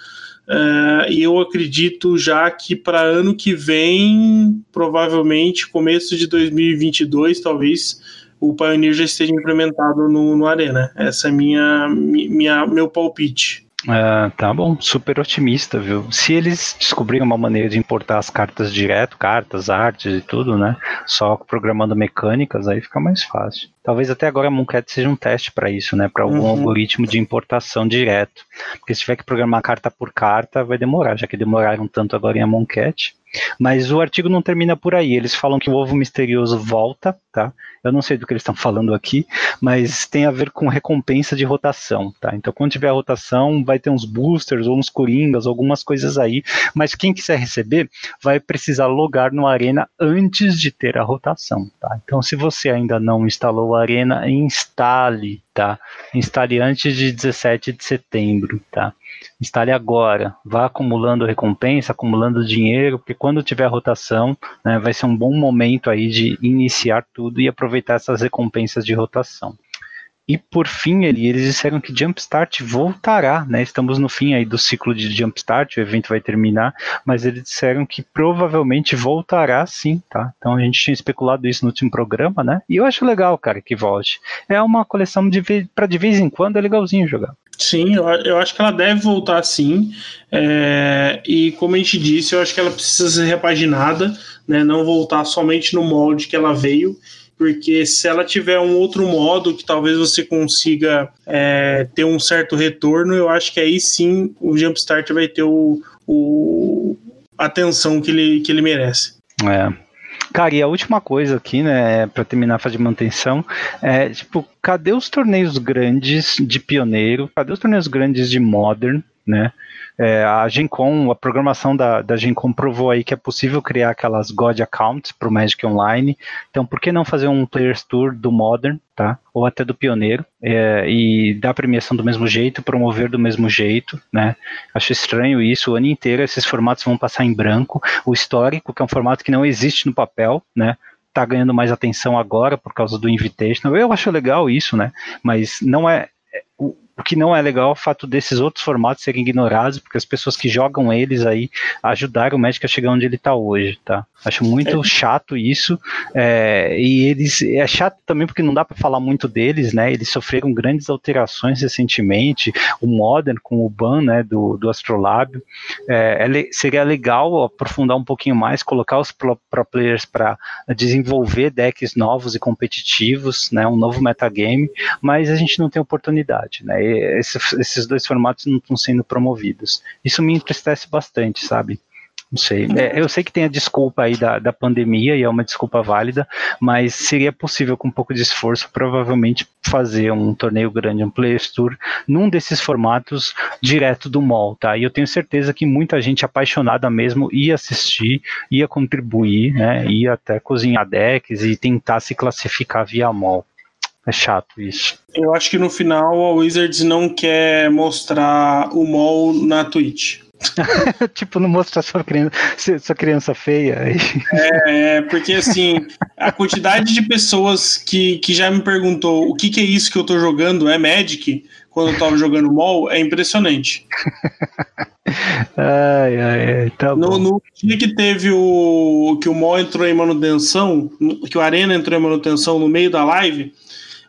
Uh, e eu acredito já que para ano que vem, provavelmente começo de 2022, talvez o Pioneer já esteja implementado no, no Arena. Essa é minha, minha meu palpite. Uh, tá bom, super otimista, viu? Se eles descobrirem uma maneira de importar as cartas direto, cartas, artes e tudo, né? Só programando mecânicas, aí fica mais fácil. Talvez até agora a Mooncat seja um teste para isso, né? Para algum uhum. algoritmo de importação direto. Porque se tiver que programar carta por carta, vai demorar, já que demoraram tanto agora em Mooncat. Mas o artigo não termina por aí. Eles falam que o ovo misterioso volta, tá? Eu não sei do que eles estão falando aqui, mas tem a ver com recompensa de rotação, tá? Então, quando tiver a rotação, vai ter uns boosters ou uns coringas, algumas coisas aí. Mas quem quiser receber, vai precisar logar no Arena antes de ter a rotação, tá? Então, se você ainda não instalou o Arena, instale, tá? Instale antes de 17 de setembro, tá? Instale agora, vá acumulando recompensa, acumulando dinheiro, porque quando tiver rotação, né, vai ser um bom momento aí de iniciar tudo e aproveitar essas recompensas de rotação. E por fim, ele, eles disseram que Jumpstart voltará, né? Estamos no fim aí do ciclo de Jumpstart, o evento vai terminar, mas eles disseram que provavelmente voltará sim, tá? Então a gente tinha especulado isso no último programa, né? E eu acho legal, cara, que volte. É uma coleção de para de vez em quando é legalzinho jogar. Sim, eu, eu acho que ela deve voltar sim. É, e como a gente disse, eu acho que ela precisa ser repaginada, né? Não voltar somente no molde que ela veio porque se ela tiver um outro modo que talvez você consiga é, ter um certo retorno, eu acho que aí sim o Jumpstart vai ter o, o a atenção que ele, que ele merece. É. Cara, e a última coisa aqui, né, para terminar a fase de manutenção, é tipo, cadê os torneios grandes de pioneiro? Cadê os torneios grandes de modern, né? É, a Gencom, a programação da, da Gencom provou aí que é possível criar aquelas God Accounts para o Magic Online. Então, por que não fazer um Players Tour do Modern, tá? Ou até do Pioneiro, é, e dar premiação do mesmo jeito, promover do mesmo jeito, né? Acho estranho isso. O ano inteiro esses formatos vão passar em branco. O histórico, que é um formato que não existe no papel, né? Tá ganhando mais atenção agora por causa do Invitational. Eu acho legal isso, né? Mas não é, é o que não é legal é o fato desses outros formatos serem ignorados, porque as pessoas que jogam eles aí ajudaram o Magic a chegar onde ele está hoje, tá? Acho muito é. chato isso. É, e eles é chato também porque não dá para falar muito deles, né? Eles sofreram grandes alterações recentemente. O Modern com o ban, né, do, do Astrolab. É, é seria legal aprofundar um pouquinho mais, colocar os pro, pro players para desenvolver decks novos e competitivos, né? Um novo metagame, mas a gente não tem oportunidade, né? Esse, esses dois formatos não estão sendo promovidos. Isso me entristece bastante, sabe? Não sei. É, eu sei que tem a desculpa aí da, da pandemia e é uma desculpa válida, mas seria possível, com um pouco de esforço, provavelmente fazer um torneio grande, um Players Tour, num desses formatos direto do mall, tá? E eu tenho certeza que muita gente apaixonada mesmo ia assistir, ia contribuir, né? Ia até cozinhar decks e tentar se classificar via mall. É chato isso. Eu acho que no final a Wizards não quer mostrar o mall na Twitch. tipo, não mostrar sua criança, sua criança feia. é, é, porque assim, a quantidade de pessoas que, que já me perguntou o que, que é isso que eu tô jogando, é Magic, quando eu tava jogando mall, é impressionante. ai, ai, tá no, no, dia que teve o. que o mall entrou em manutenção, que o Arena entrou em manutenção no meio da live,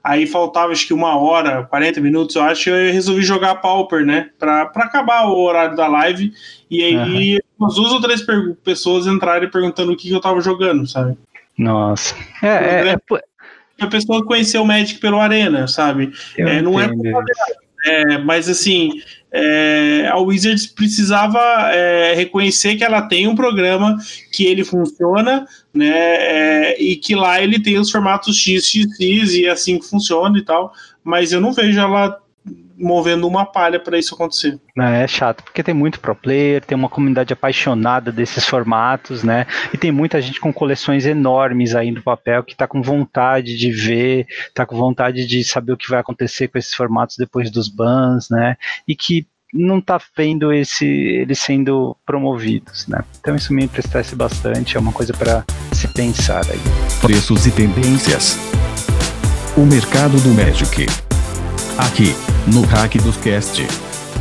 Aí faltava acho que uma hora, 40 minutos, eu acho, eu resolvi jogar Pauper, né? Pra, pra acabar o horário da live. E aí uhum. umas duas ou três pessoas entraram perguntando o que, que eu tava jogando, sabe? Nossa. É, é, é, a pessoa conheceu o Magic pelo Arena, sabe? É, não é, é, mas assim, é, a Wizards precisava é, reconhecer que ela tem um programa que ele funciona, né? É, e que lá ele tem os formatos X, X, X e é assim que funciona e tal. Mas eu não vejo ela movendo uma palha para isso acontecer. É, é chato, porque tem muito pro player, tem uma comunidade apaixonada desses formatos, né? E tem muita gente com coleções enormes aí no papel que tá com vontade de ver, tá com vontade de saber o que vai acontecer com esses formatos depois dos bans, né? E que não tá vendo esse eles sendo promovidos, né? Então isso me entristece bastante, é uma coisa para se pensar aí. Preços e tendências. O mercado do Magic. Aqui, no Hack dos Cast.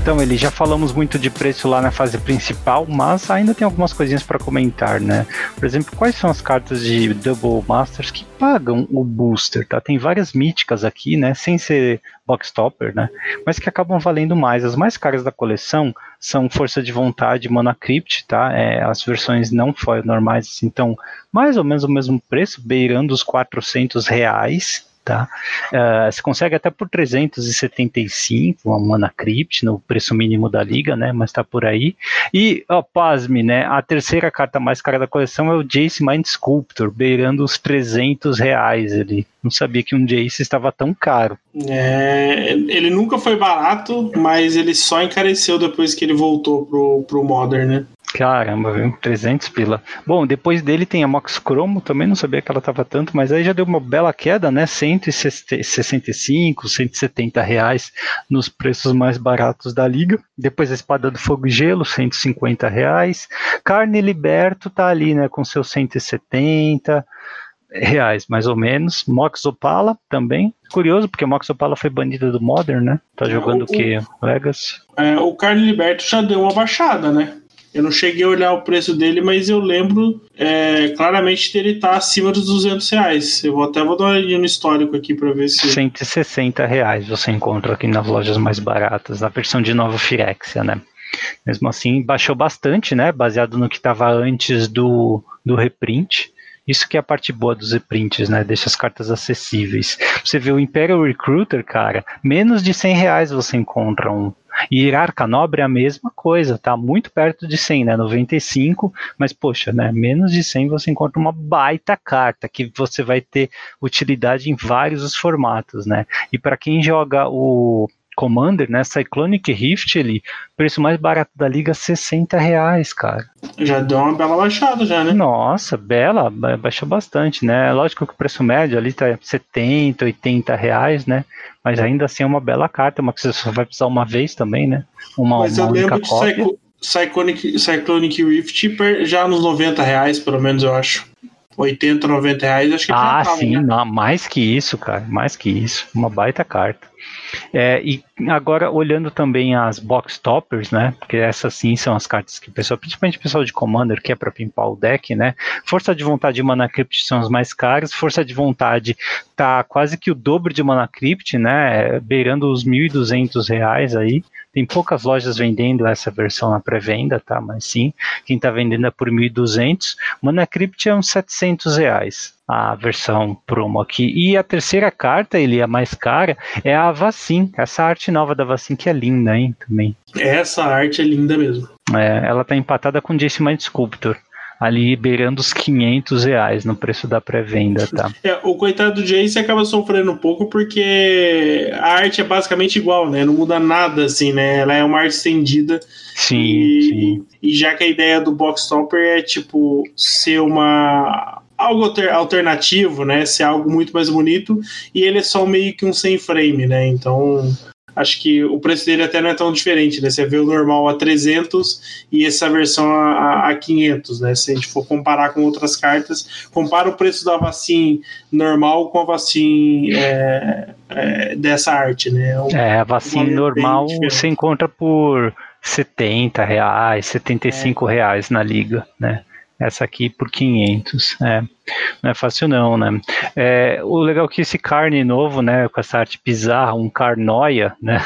Então, ele já falamos muito de preço lá na fase principal, mas ainda tem algumas coisinhas para comentar, né? Por exemplo, quais são as cartas de Double Masters que pagam o booster, tá? Tem várias míticas aqui, né? Sem ser box topper, né? Mas que acabam valendo mais. As mais caras da coleção são Força de Vontade Mana Crypt, tá? É, as versões não foil normais, então mais ou menos o mesmo preço, beirando os 400 reais, Tá? Uh, você consegue até por 375 uma Mana Crypt no preço mínimo da liga, né? Mas tá por aí. E, ó, pasme, né? A terceira carta mais cara da coleção é o Jace Mind Sculptor, beirando os 300 reais ali. Não sabia que um Jace estava tão caro. É, ele nunca foi barato, mas ele só encareceu depois que ele voltou pro, pro Modern, né? Caramba, viu? 300 pila. Bom, depois dele tem a Mox Chromo, também não sabia que ela tava tanto, mas aí já deu uma bela queda, né? 165, 170 reais nos preços mais baratos da liga. Depois a Espada do Fogo e Gelo, 150 reais. Carne Liberto tá ali, né? Com seus 170 reais, mais ou menos. Mox Opala também. Curioso, porque Mox Opala foi banida do Modern, né? Tá jogando o, o que? Legacy. É, o Carne Liberto já deu uma baixada, né? Eu não cheguei a olhar o preço dele, mas eu lembro é, claramente dele estar tá acima dos 200 reais. Eu vou até vou dar uma olhadinha no histórico aqui para ver se. 160 reais você encontra aqui nas lojas mais baratas, na versão de nova Firexia, né? Mesmo assim, baixou bastante, né? Baseado no que estava antes do, do reprint. Isso que é a parte boa dos reprints, né? Deixa as cartas acessíveis. Você vê o Imperial Recruiter, cara, menos de 100 reais você encontra um. E Hierarca Nobre é a mesma coisa, tá muito perto de 100, né? 95, mas poxa, né? Menos de 100 você encontra uma baita carta que você vai ter utilidade em vários formatos, né? E para quem joga o Commander, né? Cyclonic Rift, ele, preço mais barato da liga, 60 reais, cara. Já deu uma bela baixada já, né? Nossa, bela, baixou bastante, né? Lógico que o preço médio ali tá 70, 80 reais, né? Mas ainda assim é uma bela carta, uma que você só vai precisar uma vez também, né? Uma, Mas uma eu lembro de Cyclonic, Cyclonic Rift já nos 90 reais, pelo menos eu acho. 80, 90 reais, acho que Ah, sim, né? não, mais que isso, cara, mais que isso. Uma baita carta. É, e agora, olhando também as box toppers, né? Porque essas sim são as cartas que o pessoal, principalmente o pessoal de Commander, que é para pimpar o deck, né? Força de vontade e Mana Crypt são as mais caras. Força de vontade tá quase que o dobro de Mana Crypt, né? Beirando os 1.200 reais aí. Tem poucas lojas vendendo essa versão na pré-venda, tá? Mas sim, quem está vendendo é por 1.200. Mana Crypt é uns 700 reais a versão promo aqui. E a terceira carta, ele é a mais cara, é a Vacin. Essa arte nova da Vacin que é linda, hein, também. Essa arte é linda mesmo. É, ela tá empatada com Jace Mind Sculptor ali beirando os 500 reais no preço da pré-venda, tá? É, o coitado do Jace acaba sofrendo um pouco porque a arte é basicamente igual, né? Não muda nada, assim, né? Ela é uma arte estendida. Sim, e, sim. E já que a ideia do Box Topper é, tipo, ser uma algo alternativo, né? Ser algo muito mais bonito. E ele é só meio que um sem frame, né? Então acho que o preço dele até não é tão diferente, né? Você vê o normal a 300 e essa versão a, a 500, né? Se a gente for comparar com outras cartas, compara o preço da vacina normal com a vacina é, é, dessa arte, né? Um, é, a vacina normal você encontra por 70 reais, 75 é. reais na liga, né? Essa aqui por 500, é. Não é fácil não, né? É, o legal é que esse carne novo, né, com essa arte bizarra, um carnoia, né,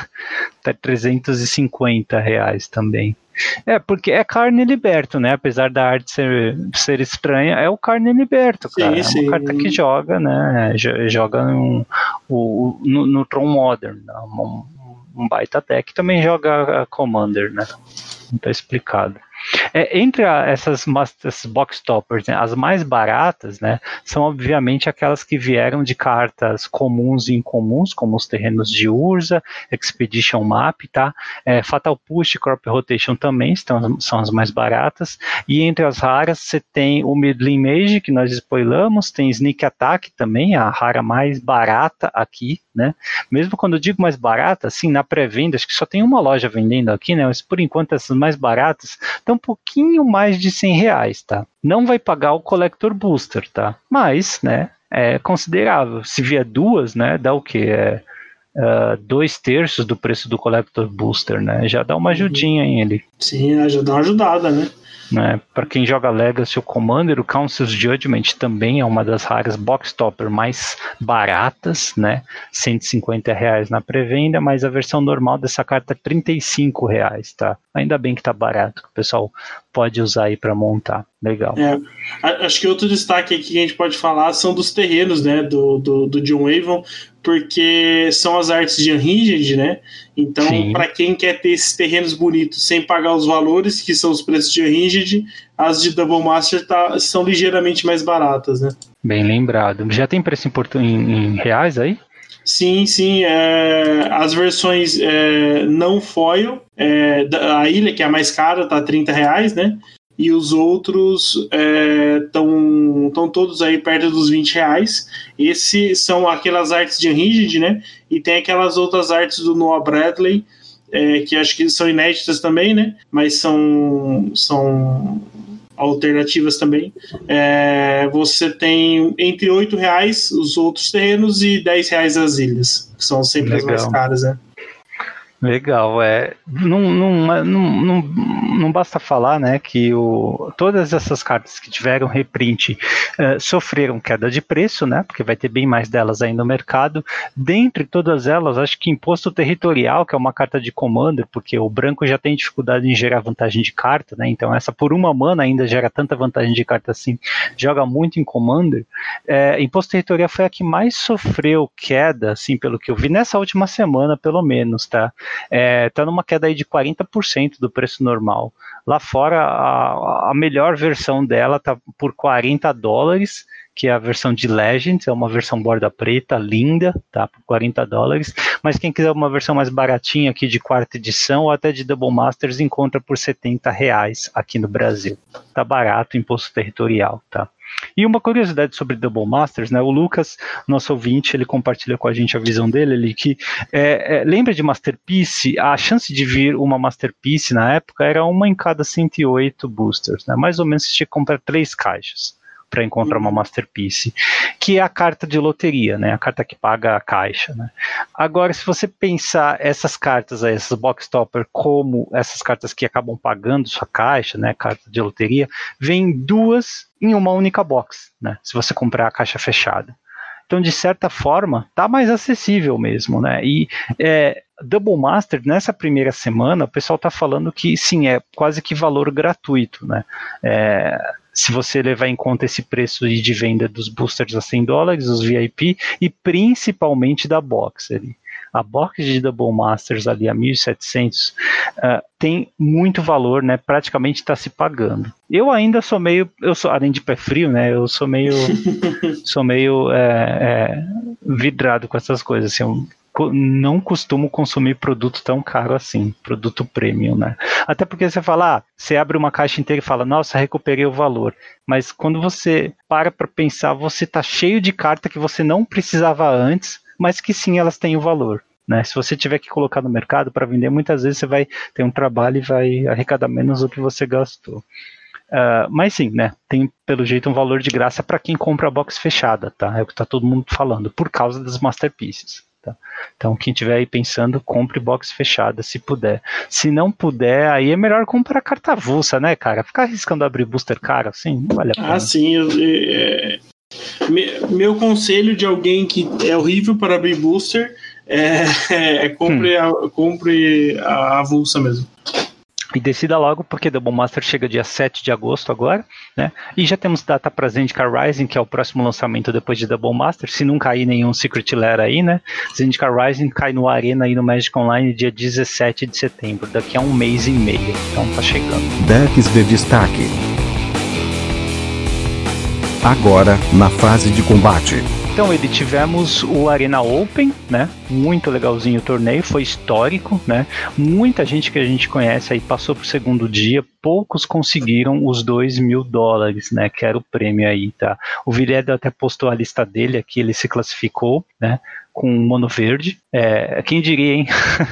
tá 350 reais também. É, porque é carne liberto, né? Apesar da arte ser, ser estranha, é o carne liberto, cara. Sim. É uma carta que joga, né? Joga no, no, no Tron Modern, né? um, um baita deck. Também joga Commander, né? Não tá explicado. É, entre a, essas, essas box toppers, né, as mais baratas, né, são obviamente aquelas que vieram de cartas comuns e incomuns, como os terrenos de Urza, Expedition Map, tá? É, Fatal Push Crop Rotation também estão, são as mais baratas. E entre as raras, você tem o Midlin Mage, que nós spoilamos, tem Sneak Attack também, a rara mais barata aqui, né? Mesmo quando eu digo mais barata, assim, na pré-venda, acho que só tem uma loja vendendo aqui, né? Mas por enquanto essas mais baratas estão um pouquinho mais de 100 reais, tá? Não vai pagar o Collector Booster, tá? Mas, né, é considerável. Se vier duas, né, dá o quê? É, uh, dois terços do preço do Collector Booster, né? Já dá uma ajudinha em ele. Sim, já dá uma ajudada, né? Né? Para quem joga Legacy ou Commander, o Council's Judgment também é uma das raras box topper mais baratas, né? 150 reais na pré-venda, mas a versão normal dessa carta é 35 reais, tá? Ainda bem que tá barato, que o pessoal pode usar aí para montar. Legal. É, acho que outro destaque aqui que a gente pode falar são dos terrenos, né, do, do, do John Avon, porque são as artes de Unhinged, né? Então, para quem quer ter esses terrenos bonitos sem pagar os valores, que são os preços de Unhinged, as de Double Master tá, são ligeiramente mais baratas, né? Bem lembrado. Já tem preço em, em, em reais aí? Sim, sim. É, as versões é, não foil, é, a ilha, que é a mais cara, tá 30 reais, né? E os outros estão é, todos aí perto dos 20 reais. Esses são aquelas artes de Unhinged, né? E tem aquelas outras artes do Noah Bradley, é, que acho que são inéditas também, né? Mas são, são alternativas também. É, você tem entre R$ reais os outros terrenos e R$ reais as ilhas, que são sempre Legal. as mais caras, né? Legal, é. Não, não, não, não, basta falar né, que o, todas essas cartas que tiveram reprint uh, sofreram queda de preço, né? Porque vai ter bem mais delas aí no mercado. Dentre todas elas, acho que imposto territorial, que é uma carta de commander, porque o branco já tem dificuldade em gerar vantagem de carta, né? Então essa por uma mana ainda gera tanta vantagem de carta assim, joga muito em commander. É, imposto territorial foi a que mais sofreu queda, assim, pelo que eu vi nessa última semana, pelo menos, tá? Está é, tá numa queda aí de 40% do preço normal. Lá fora, a, a melhor versão dela está por 40 dólares, que é a versão de Legends, é uma versão borda preta, linda, tá? Por 40 dólares. Mas quem quiser uma versão mais baratinha aqui de quarta edição ou até de Double Masters, encontra por 70 reais aqui no Brasil. Tá barato, imposto territorial, tá? E uma curiosidade sobre Double Masters, né? O Lucas, nosso ouvinte, ele compartilha com a gente a visão dele, ele que é, é, lembra de Masterpiece, a chance de vir uma Masterpiece na época era uma em cada 108 boosters, né? Mais ou menos você tinha que comprar três caixas para encontrar uma uhum. masterpiece, que é a carta de loteria, né? A carta que paga a caixa, né? Agora, se você pensar essas cartas essas box topper, como essas cartas que acabam pagando sua caixa, né? Carta de loteria, vem duas em uma única box, né? Se você comprar a caixa fechada. Então, de certa forma, tá mais acessível mesmo, né? E é, Double Master, nessa primeira semana, o pessoal tá falando que sim, é quase que valor gratuito, né? É, se você levar em conta esse preço de venda dos boosters a 100 dólares, os VIP, e principalmente da box ali. A box de Double Masters ali a 1.700 uh, ah, tem muito valor, né? Praticamente está se pagando. Eu ainda sou meio, eu sou além de pé frio, né? Eu sou meio, sou meio é, é, vidrado com essas coisas. Assim, não costumo consumir produto tão caro assim, produto premium, né? Até porque você fala, ah, você abre uma caixa inteira e fala, nossa, recuperei o valor. Mas quando você para para pensar, você tá cheio de carta que você não precisava antes, mas que sim, elas têm o valor. Né? Se você tiver que colocar no mercado para vender, muitas vezes você vai ter um trabalho e vai arrecadar menos do que você gastou. Uh, mas sim, né? Tem pelo jeito um valor de graça para quem compra a box fechada, tá? É o que tá todo mundo falando, por causa das masterpieces. Tá? Então, quem estiver aí pensando, compre box fechada, se puder. Se não puder, aí é melhor comprar carta avulsa, né, cara? Ficar arriscando abrir booster caro assim, não vale a pena. Ah, sim. É, meu conselho de alguém que é horrível para abrir booster é, é compre, hum. a, compre a avulsa mesmo. E decida logo, porque Double Master chega dia 7 de agosto agora, né? E já temos data para Zendikar Rising, que é o próximo lançamento depois de Double Master. Se não cair nenhum Secret Lair aí, né? Zendikar Rising cai no Arena aí no Magic Online dia 17 de setembro, daqui a um mês e meio. Então tá chegando. Decks de destaque. Agora, na fase de combate. Então, ele tivemos o Arena Open, né? Muito legalzinho o torneio, foi histórico, né? Muita gente que a gente conhece aí passou pro segundo dia, poucos conseguiram os dois mil dólares, né? Que era o prêmio aí, tá? O Viledo até postou a lista dele aqui, ele se classificou, né? Com mono verde. É, quem diria, hein?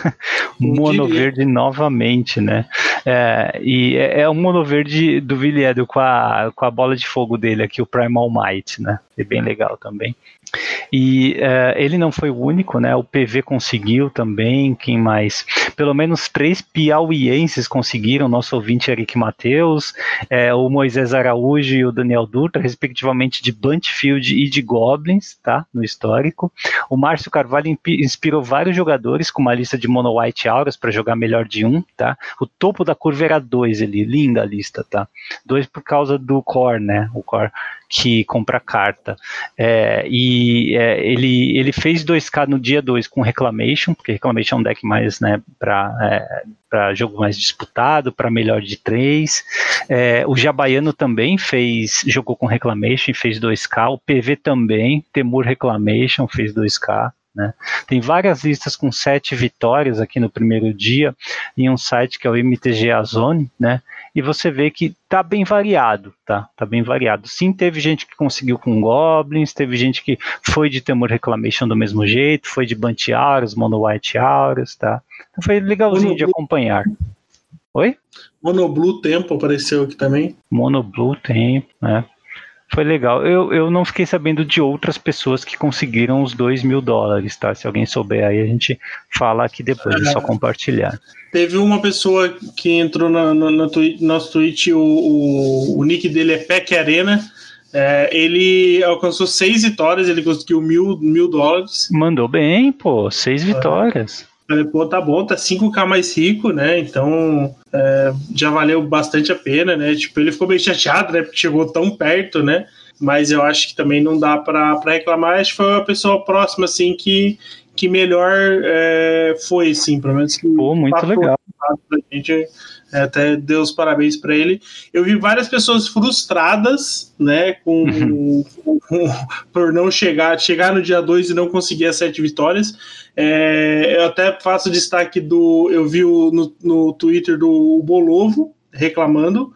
mono diria. verde novamente, né? É, e é, é o mono verde do Vilhedo com a, com a bola de fogo dele aqui, o Primal Might, né? É bem legal também. E uh, ele não foi o único, né? O PV conseguiu também. Quem mais? Pelo menos três piauienses conseguiram. Nosso ouvinte Eric Mateus, é, o Moisés Araújo e o Daniel Dutra, respectivamente de Bluntfield e de Goblins, tá? No histórico. O Márcio Carvalho inspirou vários jogadores com uma lista de Mono White Auras para jogar melhor de um, tá? O topo da curva era dois ali, linda a lista, tá? Dois por causa do core, né? O core que compra carta. É, e é, ele, ele fez 2K no dia 2 com Reclamation, porque Reclamation é um deck mais né, para é, jogo mais disputado, para melhor de três. É, o Jabaiano também fez, jogou com Reclamation e fez 2K. O PV também, Temur Reclamation fez 2K. Né? Tem várias listas com sete vitórias aqui no primeiro dia em um site que é o MTG Azone, né? E você vê que tá bem variado, tá? Tá bem variado. Sim, teve gente que conseguiu com Goblins, teve gente que foi de Temor Reclamation do mesmo jeito, foi de Bunty Auras, Mono White Auras, tá? Então foi legalzinho Mono de acompanhar. Oi? Mono Blue Tempo apareceu aqui também. Mono Blue Tempo, né? Foi legal. Eu, eu não fiquei sabendo de outras pessoas que conseguiram os 2 mil dólares, tá? Se alguém souber aí, a gente fala aqui depois, é, é só compartilhar. Teve uma pessoa que entrou na, na, na tweet, nosso tweet, o, o, o, nick dele é PEC Arena. É, ele alcançou seis vitórias, ele conseguiu mil, mil dólares. Mandou bem, pô, seis vitórias. Falei, pô, tá bom, tá 5k mais rico, né? Então é, já valeu bastante a pena, né? Tipo, ele ficou meio chateado, né? Porque chegou tão perto, né? Mas eu acho que também não dá para reclamar. Acho que foi a pessoa próxima, assim, que, que melhor é, foi, sim, pelo menos que. Pô, muito legal. A gente até deu os parabéns para ele. Eu vi várias pessoas frustradas, né, com, uhum. com, por não chegar, chegar no dia 2 e não conseguir as sete vitórias. É, eu até faço destaque do. Eu vi o, no, no Twitter do Bolovo reclamando.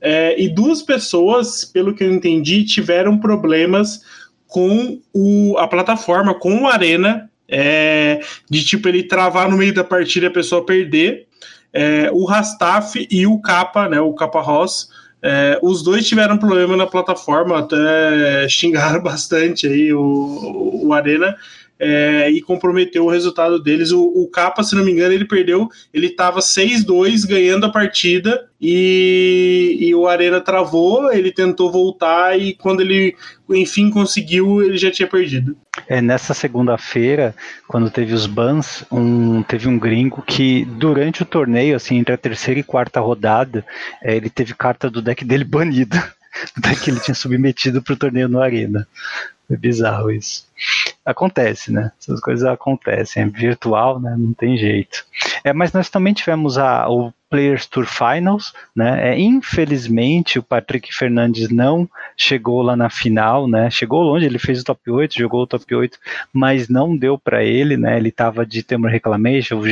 É, e duas pessoas, pelo que eu entendi, tiveram problemas com o, a plataforma, com o Arena, é, de tipo ele travar no meio da partida e a pessoa perder é, o Rastaf e o Capa, né, o Capa Ross, é, os dois tiveram problema na plataforma, até xingaram bastante aí o, o Arena é, e comprometeu o resultado deles. O, o, Capa, se não me engano, ele perdeu, ele estava 6-2 ganhando a partida e, e, o Arena travou, ele tentou voltar e quando ele enfim conseguiu, ele já tinha perdido. É, nessa segunda-feira, quando teve os bans, um, teve um gringo que durante o torneio, assim, entre a terceira e quarta rodada, é, ele teve carta do deck dele banida. Que ele tinha submetido para o torneio no Arena. É bizarro isso. Acontece, né? Essas coisas acontecem. É virtual, né? Não tem jeito. É, mas nós também tivemos a, o Players Tour Finals, né? É, infelizmente o Patrick Fernandes não chegou lá na final, né? Chegou longe, ele fez o top 8, jogou o top 8, mas não deu para ele, né? Ele estava de Temor Reclamation,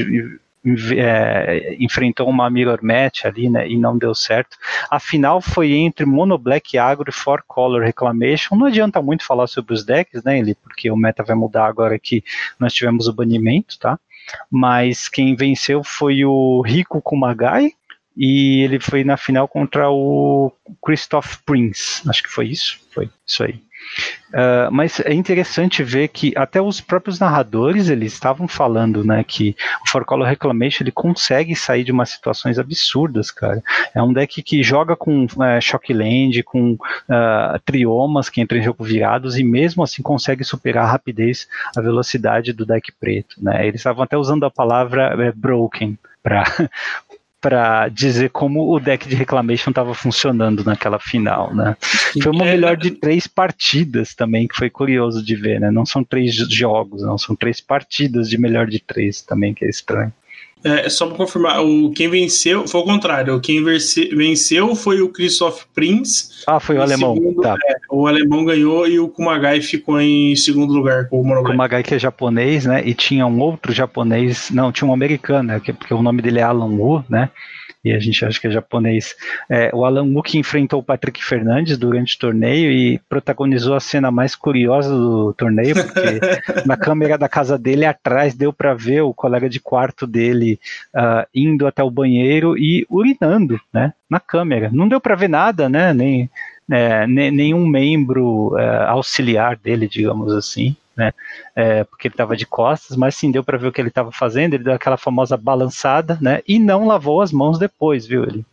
é, enfrentou uma mirror match ali, né, e não deu certo. A final foi entre Mono Black Agro e Four Color Reclamation. Não adianta muito falar sobre os decks, né, ele, porque o meta vai mudar agora que nós tivemos o banimento, tá? Mas quem venceu foi o Rico Kumagai, e ele foi na final contra o Christoph Prince, acho que foi isso, foi isso aí. Uh, mas é interessante ver que até os próprios narradores eles estavam falando, né, que o For Color Reclamation ele consegue sair de umas situações absurdas, cara. É um deck que joga com é, Shockland, com uh, triomas que entram em jogo virados e mesmo assim consegue superar a rapidez, a velocidade do deck preto, né. Eles estavam até usando a palavra é, broken para para dizer como o deck de Reclamation estava funcionando naquela final, né? Foi uma é, melhor de três partidas também, que foi curioso de ver, né? Não são três jogos, não, são três partidas de melhor de três também, que é estranho. É, só para confirmar, o, quem venceu foi o contrário. Quem venceu foi o Christoph Prince. Ah, foi o alemão. Segundo, tá. é, o alemão ganhou e o Kumagai ficou em segundo lugar com o. Kumagai que é japonês, né? E tinha um outro japonês, não, tinha um americano, né, porque o nome dele é Alan Wu, né? E a gente acha que é japonês. É, o Alan Wook enfrentou o Patrick Fernandes durante o torneio e protagonizou a cena mais curiosa do torneio, porque na câmera da casa dele atrás deu para ver o colega de quarto dele uh, indo até o banheiro e urinando, né, na câmera. Não deu para ver nada, né, nem é, nenhum membro é, auxiliar dele, digamos assim né? É, porque ele estava de costas, mas sim deu para ver o que ele estava fazendo. Ele deu aquela famosa balançada, né? E não lavou as mãos depois, viu? Ele.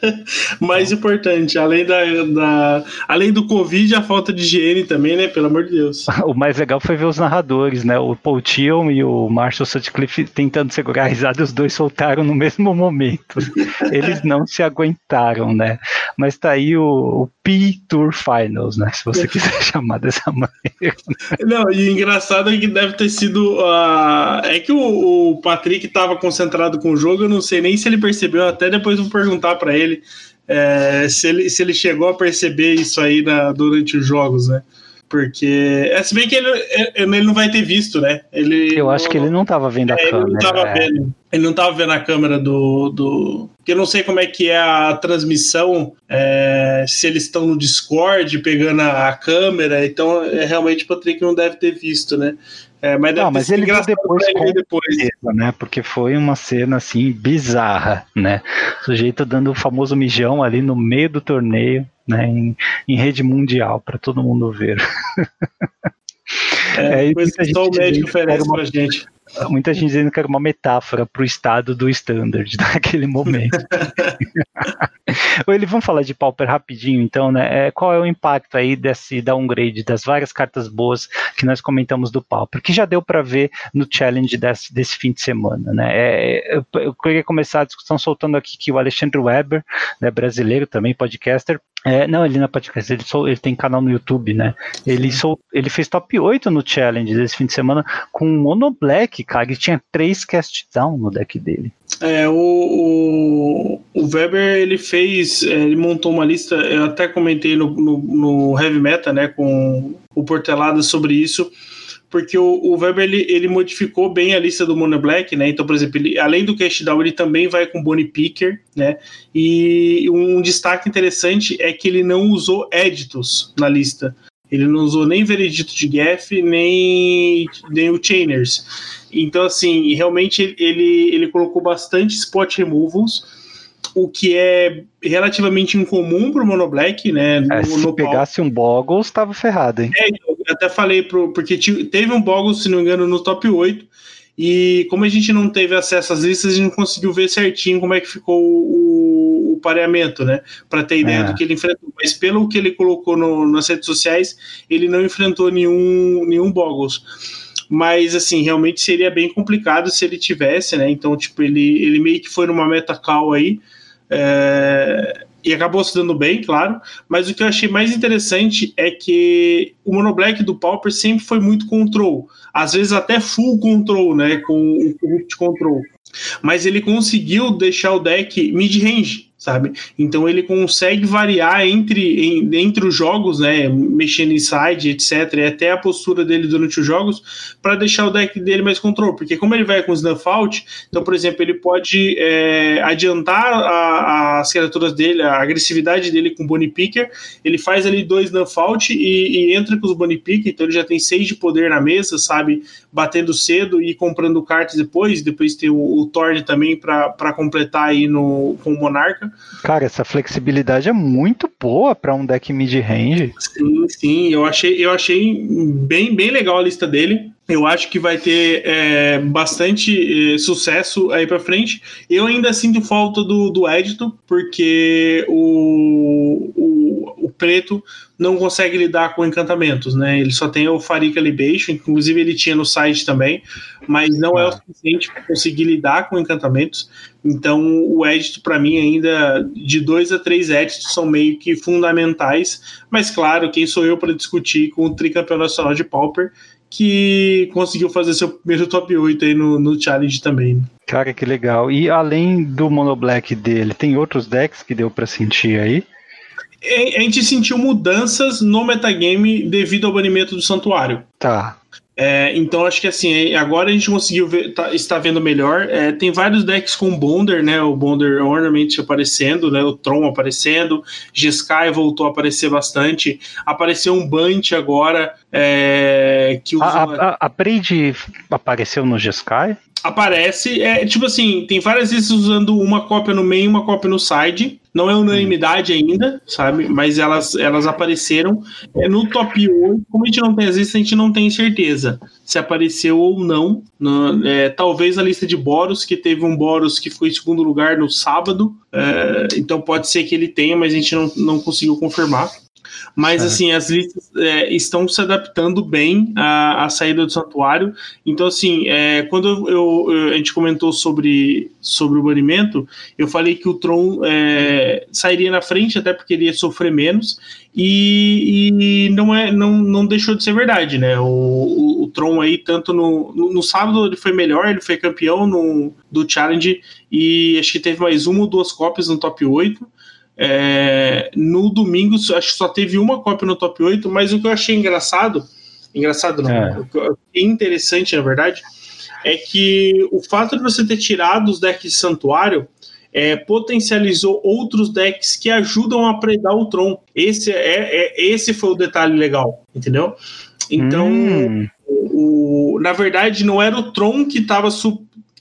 Mais importante, além da, da, além do Covid, a falta de higiene também, né? Pelo amor de Deus. o mais legal foi ver os narradores, né? O Paul Thion e o Marshall Sutcliffe tentando segurar a risada, os dois soltaram no mesmo momento. Eles não se aguentaram, né? Mas tá aí o, o P-Tour Finals, né? Se você quiser chamar dessa maneira. Não, e engraçado é que deve ter sido. Uh, é que o, o Patrick estava concentrado com o jogo, eu não sei nem se ele percebeu, até depois vou perguntar para ele, é, se ele se ele chegou a perceber isso aí na, durante os jogos, né? Porque. É, se bem que ele, ele não vai ter visto, né? Ele, eu acho que ele não estava vendo a é, câmera. Ele não estava é. vendo. Ele não tava vendo a câmera do. do... Porque eu não sei como é que é a transmissão, é, se eles estão no Discord pegando a, a câmera, então é, realmente o Patrick não deve ter visto, né? É, mas não, mas ele viu depois, com depois. Certeza, né? Porque foi uma cena assim bizarra, né? O sujeito dando o famoso mijão ali no meio do torneio, né? Em, em rede mundial para todo mundo ver. É, é só o médico oferece uma... pra gente. Muita gente dizendo que era uma metáfora para o estado do standard naquele momento. Ele, vamos falar de Pauper rapidinho, então, né? É, qual é o impacto aí desse downgrade das várias cartas boas que nós comentamos do Pauper, que já deu para ver no challenge desse, desse, fim de semana, né? É, eu, eu queria começar a discussão soltando aqui que o Alexandre Weber, né, brasileiro também, podcaster, é, não, ele não é podcast, ele, sou, ele tem canal no YouTube, né? Ele, sou, ele fez top 8 no challenge desse fim de semana com o Mono Black, cara. Ele tinha três cast down no deck dele. É, o, o, o Weber ele fez, é, ele montou uma lista, eu até comentei no, no, no Heavy Meta, né, com o Portelada sobre isso porque o, o Weber ele, ele, modificou bem a lista do Mono Black, né? Então, por exemplo, ele, além do Cash Down, ele também vai com Bonnie Picker, né? E um destaque interessante é que ele não usou Editos na lista. Ele não usou nem Veredito de Gaff, nem, nem o Chainers. Então, assim, realmente ele, ele colocou bastante spot removals o que é relativamente incomum para o Mono Black, né? No, é, se no pegasse um Boggles, estava ferrado, hein? É, eu até falei, pro, porque teve um Boggles, se não me engano, no top 8, e como a gente não teve acesso às listas, a gente não conseguiu ver certinho como é que ficou o, o pareamento, né? Para ter ideia é. do que ele enfrentou. Mas pelo que ele colocou no, nas redes sociais, ele não enfrentou nenhum, nenhum Boggles mas assim, realmente seria bem complicado se ele tivesse, né? Então, tipo, ele, ele meio que foi numa meta call aí, é, e acabou se dando bem, claro. Mas o que eu achei mais interessante é que o Monoblack do Pauper sempre foi muito control. Às vezes até full control, né? Com o Corrupt Control. Mas ele conseguiu deixar o deck mid-range sabe? Então ele consegue variar entre, em, entre os jogos, né? Mexendo em side, etc. E até a postura dele durante os jogos para deixar o deck dele mais controle. Porque como ele vai com Snuff Out, então, por exemplo, ele pode é, adiantar a, as criaturas dele, a agressividade dele com Bonnie Picker. Ele faz ali dois Snuff Out e, e entra com os Bonnie Picker, então ele já tem seis de poder na mesa, sabe? Batendo cedo e comprando cartas depois. Depois tem o, o Thorn também para completar aí no, com o Monarca. Cara, essa flexibilidade é muito boa para um deck mid-range. Sim, sim, eu achei, eu achei bem, bem legal a lista dele. Eu acho que vai ter é, bastante é, sucesso aí para frente. Eu ainda sinto falta do, do Edito, porque o, o, o, preto não consegue lidar com encantamentos, né? Ele só tem o Farik Libation, inclusive ele tinha no site também, mas não é o suficiente para conseguir lidar com encantamentos. Então, o Edito, para mim, ainda de dois a três Editos são meio que fundamentais. Mas, claro, quem sou eu para discutir com o tricampeão nacional de Pauper? que conseguiu fazer seu primeiro top 8 aí no, no challenge também. Cara, que legal. E além do Mono Black dele, tem outros decks que deu para sentir aí? A gente sentiu mudanças no metagame devido ao banimento do santuário. Tá. É, então acho que assim, agora a gente conseguiu ver, tá, está vendo melhor. É, tem vários decks com Bonder, né? O Bonder Ornament aparecendo, né? O Tron aparecendo, Jeskai voltou a aparecer bastante. Apareceu um Bunt agora é, que usa. A, a, a Braid apareceu no Jeskai? Aparece. É tipo assim, tem várias vezes usando uma cópia no meio e uma cópia no side. Não é unanimidade ainda, sabe? Mas elas, elas apareceram é, no top 8. Como a gente não tem as a gente não tem certeza se apareceu ou não. É, talvez a lista de Boros, que teve um Boros que foi em segundo lugar no sábado. É, então pode ser que ele tenha, mas a gente não, não conseguiu confirmar. Mas, é. assim, as listas é, estão se adaptando bem à, à, saída do santuário. Então, assim, é, quando eu, eu, a gente comentou sobre, sobre o banimento, eu falei que o Tron é, sairia na frente, até porque ele ia sofrer menos. E, e, não, é, não, não deixou de ser verdade, né? O, o, o Tron aí, tanto no, no, no, sábado ele foi melhor, ele foi campeão no, do Challenge e acho que teve mais uma ou duas cópias no top 8. É, no domingo, acho que só teve uma cópia no top 8, mas o que eu achei engraçado, engraçado não, é. interessante, na verdade, é que o fato de você ter tirado os decks de santuário é, potencializou outros decks que ajudam a predar o Tron. Esse, é, é, esse foi o detalhe legal, entendeu? Então, hum. o, o, na verdade, não era o Tron que estava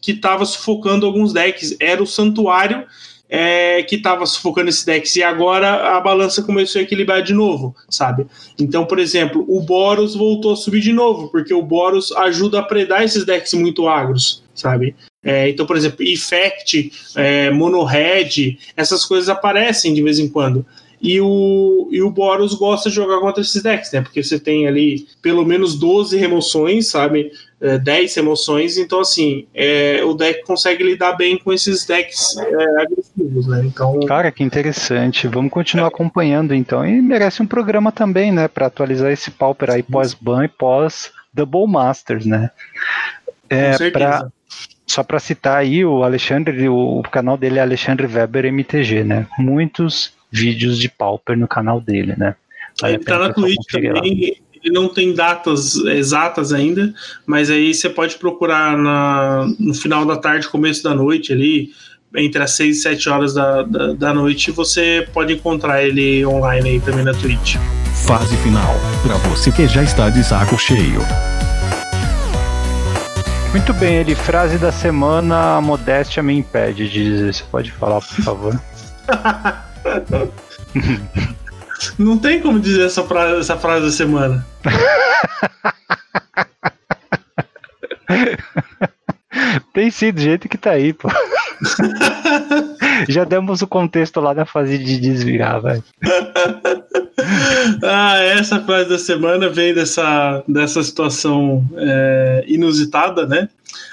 que sufocando alguns decks, era o Santuário é, que estava sufocando esse decks e agora a balança começou a equilibrar de novo, sabe? Então, por exemplo, o Boros voltou a subir de novo, porque o Boros ajuda a predar esses decks muito agros, sabe? É, então, por exemplo, Effect, é, Mono Red, essas coisas aparecem de vez em quando. E o, e o Boros gosta de jogar contra esses decks, né? Porque você tem ali pelo menos 12 remoções, sabe? É, 10 emoções, então assim, é, o deck consegue lidar bem com esses decks é, agressivos, né? Então, Cara, que interessante. Vamos continuar acompanhando então. E merece um programa também, né? para atualizar esse Pauper aí pós-ban e pós-Double Masters, né? É, pra, só para citar aí, o Alexandre, o, o canal dele é Alexandre Weber MTG, né? Muitos vídeos de Pauper no canal dele, né? Ele tá na Twitch também, ele não tem datas exatas ainda, mas aí você pode procurar na, no final da tarde, começo da noite ali, entre as 6 e 7 horas da, da, da noite, você pode encontrar ele online aí também na Twitch. Fase final, para você que já está de saco cheio. Muito bem, ele frase da semana, a modéstia me impede de dizer. Você pode falar, por favor? Não tem como dizer essa frase, essa frase da semana. Tem sido do jeito que tá aí, pô. Já demos o contexto lá da fase de desviar, velho. ah, essa frase da semana vem dessa, dessa situação é, inusitada, né?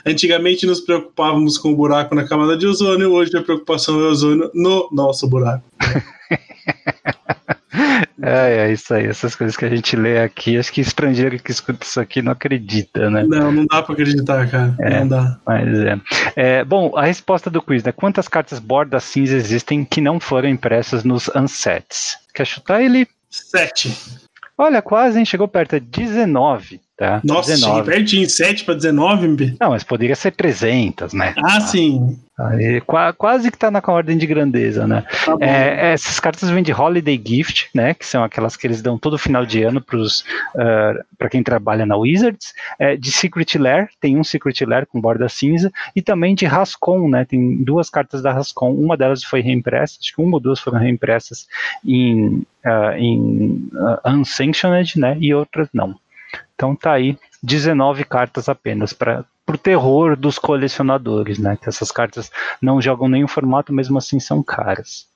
Antigamente nos preocupávamos com o buraco na camada de ozônio, hoje a preocupação é o ozônio no nosso buraco. É, é isso aí, essas coisas que a gente lê aqui, acho que estrangeiro que escuta isso aqui não acredita, né? Não, não dá pra acreditar, cara. É, não dá. Mas é. é. Bom, a resposta do quiz, né? Quantas cartas borda cinza existem que não foram impressas nos unsets? Quer chutar ele? Sete. Olha, quase, hein? Chegou perto, é 19. Tá? Nossa, 19. cheguei pertinho, 7 para 19, MP. Não, mas poderia ser 300, né? Ah, sim. Quase que tá na ordem de grandeza, né? Tá é, essas cartas vêm de Holiday Gift, né? Que são aquelas que eles dão todo final de ano para uh, para quem trabalha na Wizards. É, de Secret Lair, tem um Secret Lair com borda cinza. E também de Rascon, né? Tem duas cartas da Rascon. Uma delas foi reimpressa, acho que uma ou duas foram reimpressas em, uh, em uh, Unsanctioned, né? E outras não. Então tá aí 19 cartas apenas para o terror dos colecionadores, né? Que essas cartas não jogam nenhum formato, mesmo assim são caras.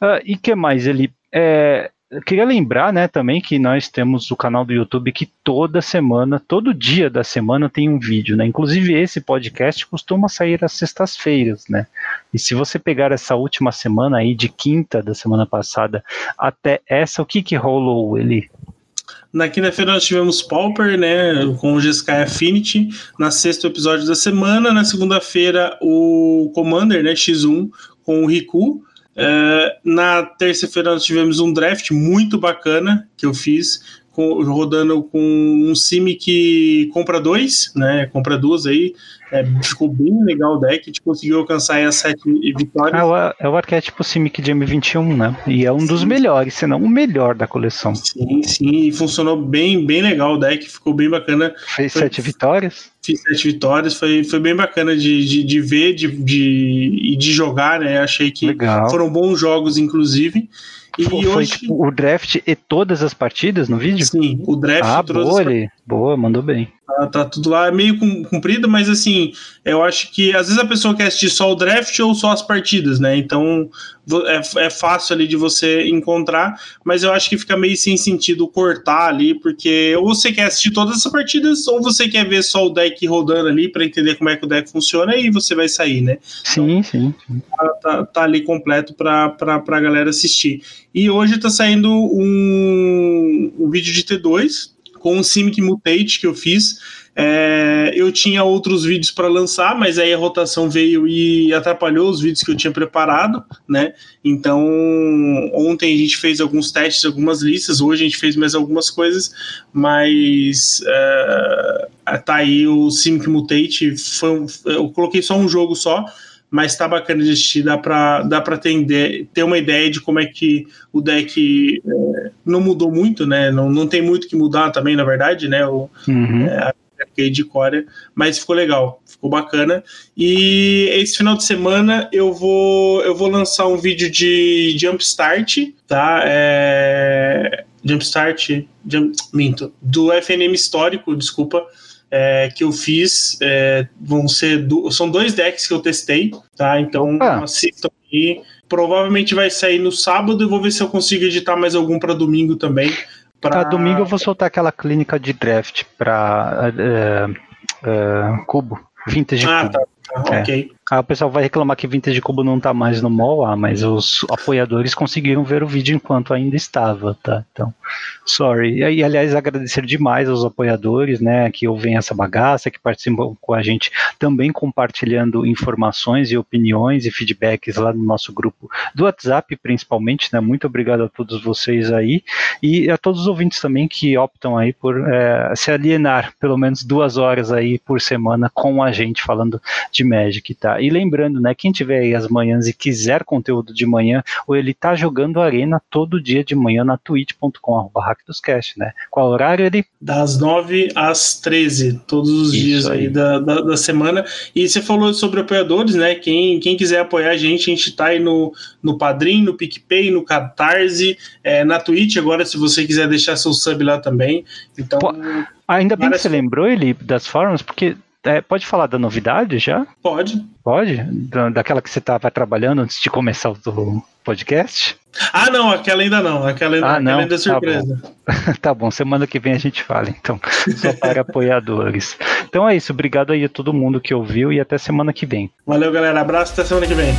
Uh, e que mais ele é, queria lembrar, né, também que nós temos o canal do YouTube que toda semana, todo dia da semana tem um vídeo, né? Inclusive esse podcast costuma sair às sextas-feiras, né? E se você pegar essa última semana aí de quinta da semana passada até essa, o que que rolou ele? Na quinta-feira nós tivemos Pauper, né, com o GSK Affinity, na sexto episódio da semana. Na segunda-feira, o Commander, né, X1, com o Riku. É, na terça-feira nós tivemos um draft muito bacana que eu fiz com, rodando com um sim que compra dois, né? Compra duas aí. É, ficou bem legal o deck, a gente conseguiu alcançar as sete vitórias. É o, é o arquétipo Simic de M21, né? E é um sim. dos melhores, se não o melhor da coleção. Sim, sim, e funcionou bem, bem legal o deck, ficou bem bacana. Fez foi, sete vitórias? Fiz sete vitórias, foi, foi bem bacana de, de, de ver de, de, de jogar, né? Achei que legal. foram bons jogos, inclusive. E foi, hoje... tipo, o draft e todas as partidas no vídeo? Sim, o draft ah, boa, ele. Boa, mandou bem. Tá, tá, tudo lá, é meio comprido, mas assim, eu acho que às vezes a pessoa quer assistir só o draft ou só as partidas, né? Então é, é fácil ali de você encontrar, mas eu acho que fica meio sem sentido cortar ali, porque ou você quer assistir todas as partidas, ou você quer ver só o deck rodando ali para entender como é que o deck funciona e você vai sair, né? Sim, então, sim. sim. Tá, tá, tá, ali completo para a galera assistir. E hoje tá saindo um, um vídeo de T2 com o Simic Mutate que eu fiz. É, eu tinha outros vídeos para lançar, mas aí a rotação veio e atrapalhou os vídeos que eu tinha preparado, né? Então, ontem a gente fez alguns testes, algumas listas, hoje a gente fez mais algumas coisas, mas é, tá aí o Simic Mutate. Foi um, eu coloquei só um jogo só, mas tá bacana de assistir, dá pra, dá pra ter, ter uma ideia de como é que o deck é, não mudou muito, né? Não, não tem muito que mudar também, na verdade, né? O, uhum. é, de Core, mas ficou legal, ficou bacana. E esse final de semana eu vou eu vou lançar um vídeo de Jumpstart, tá? É, Jumpstart, jump, minto, do FNM histórico, desculpa é, que eu fiz é, vão ser do, são dois decks que eu testei, tá? Então ah. assistam aí. Provavelmente vai sair no sábado e vou ver se eu consigo editar mais algum para domingo também. Pra... Tá, domingo eu vou soltar aquela clínica de draft para uh, uh, cubo, vintage ah, cubo. Tá, tá, é. ok. Ah, o pessoal vai reclamar que Vintage Cubo não tá mais no mall, ah, mas os apoiadores conseguiram ver o vídeo enquanto ainda estava, tá? Então, sorry. E, aliás, agradecer demais aos apoiadores, né, que ouvem essa bagaça, que participam com a gente, também compartilhando informações e opiniões e feedbacks lá no nosso grupo do WhatsApp, principalmente, né? Muito obrigado a todos vocês aí e a todos os ouvintes também que optam aí por é, se alienar pelo menos duas horas aí por semana com a gente falando de Magic, tá? E lembrando, né, quem tiver aí as manhãs e quiser conteúdo de manhã, ou ele tá jogando Arena todo dia de manhã na twitch.com, hackdoscast, né? Qual horário ele? Das 9 às 13, todos os Isso dias aí, aí da, da, da, semana. E você falou sobre apoiadores, né? Quem, quem quiser apoiar a gente, a gente tá aí no, no Padrim, no PicPay, no Catarse, é, na Twitch agora, se você quiser deixar seu sub lá também. Então. Pô, ainda bem que você lembrou ele das formas, porque é, pode falar da novidade já? Pode. Pode? Da, daquela que você estava trabalhando antes de começar o podcast? Ah, não, aquela ainda não. Aquela ainda, ah, não? ainda é surpresa. Tá bom. tá bom, semana que vem a gente fala, então. Só para apoiadores. Então é isso, obrigado aí a todo mundo que ouviu e até semana que vem. Valeu, galera. Abraço, até semana que vem.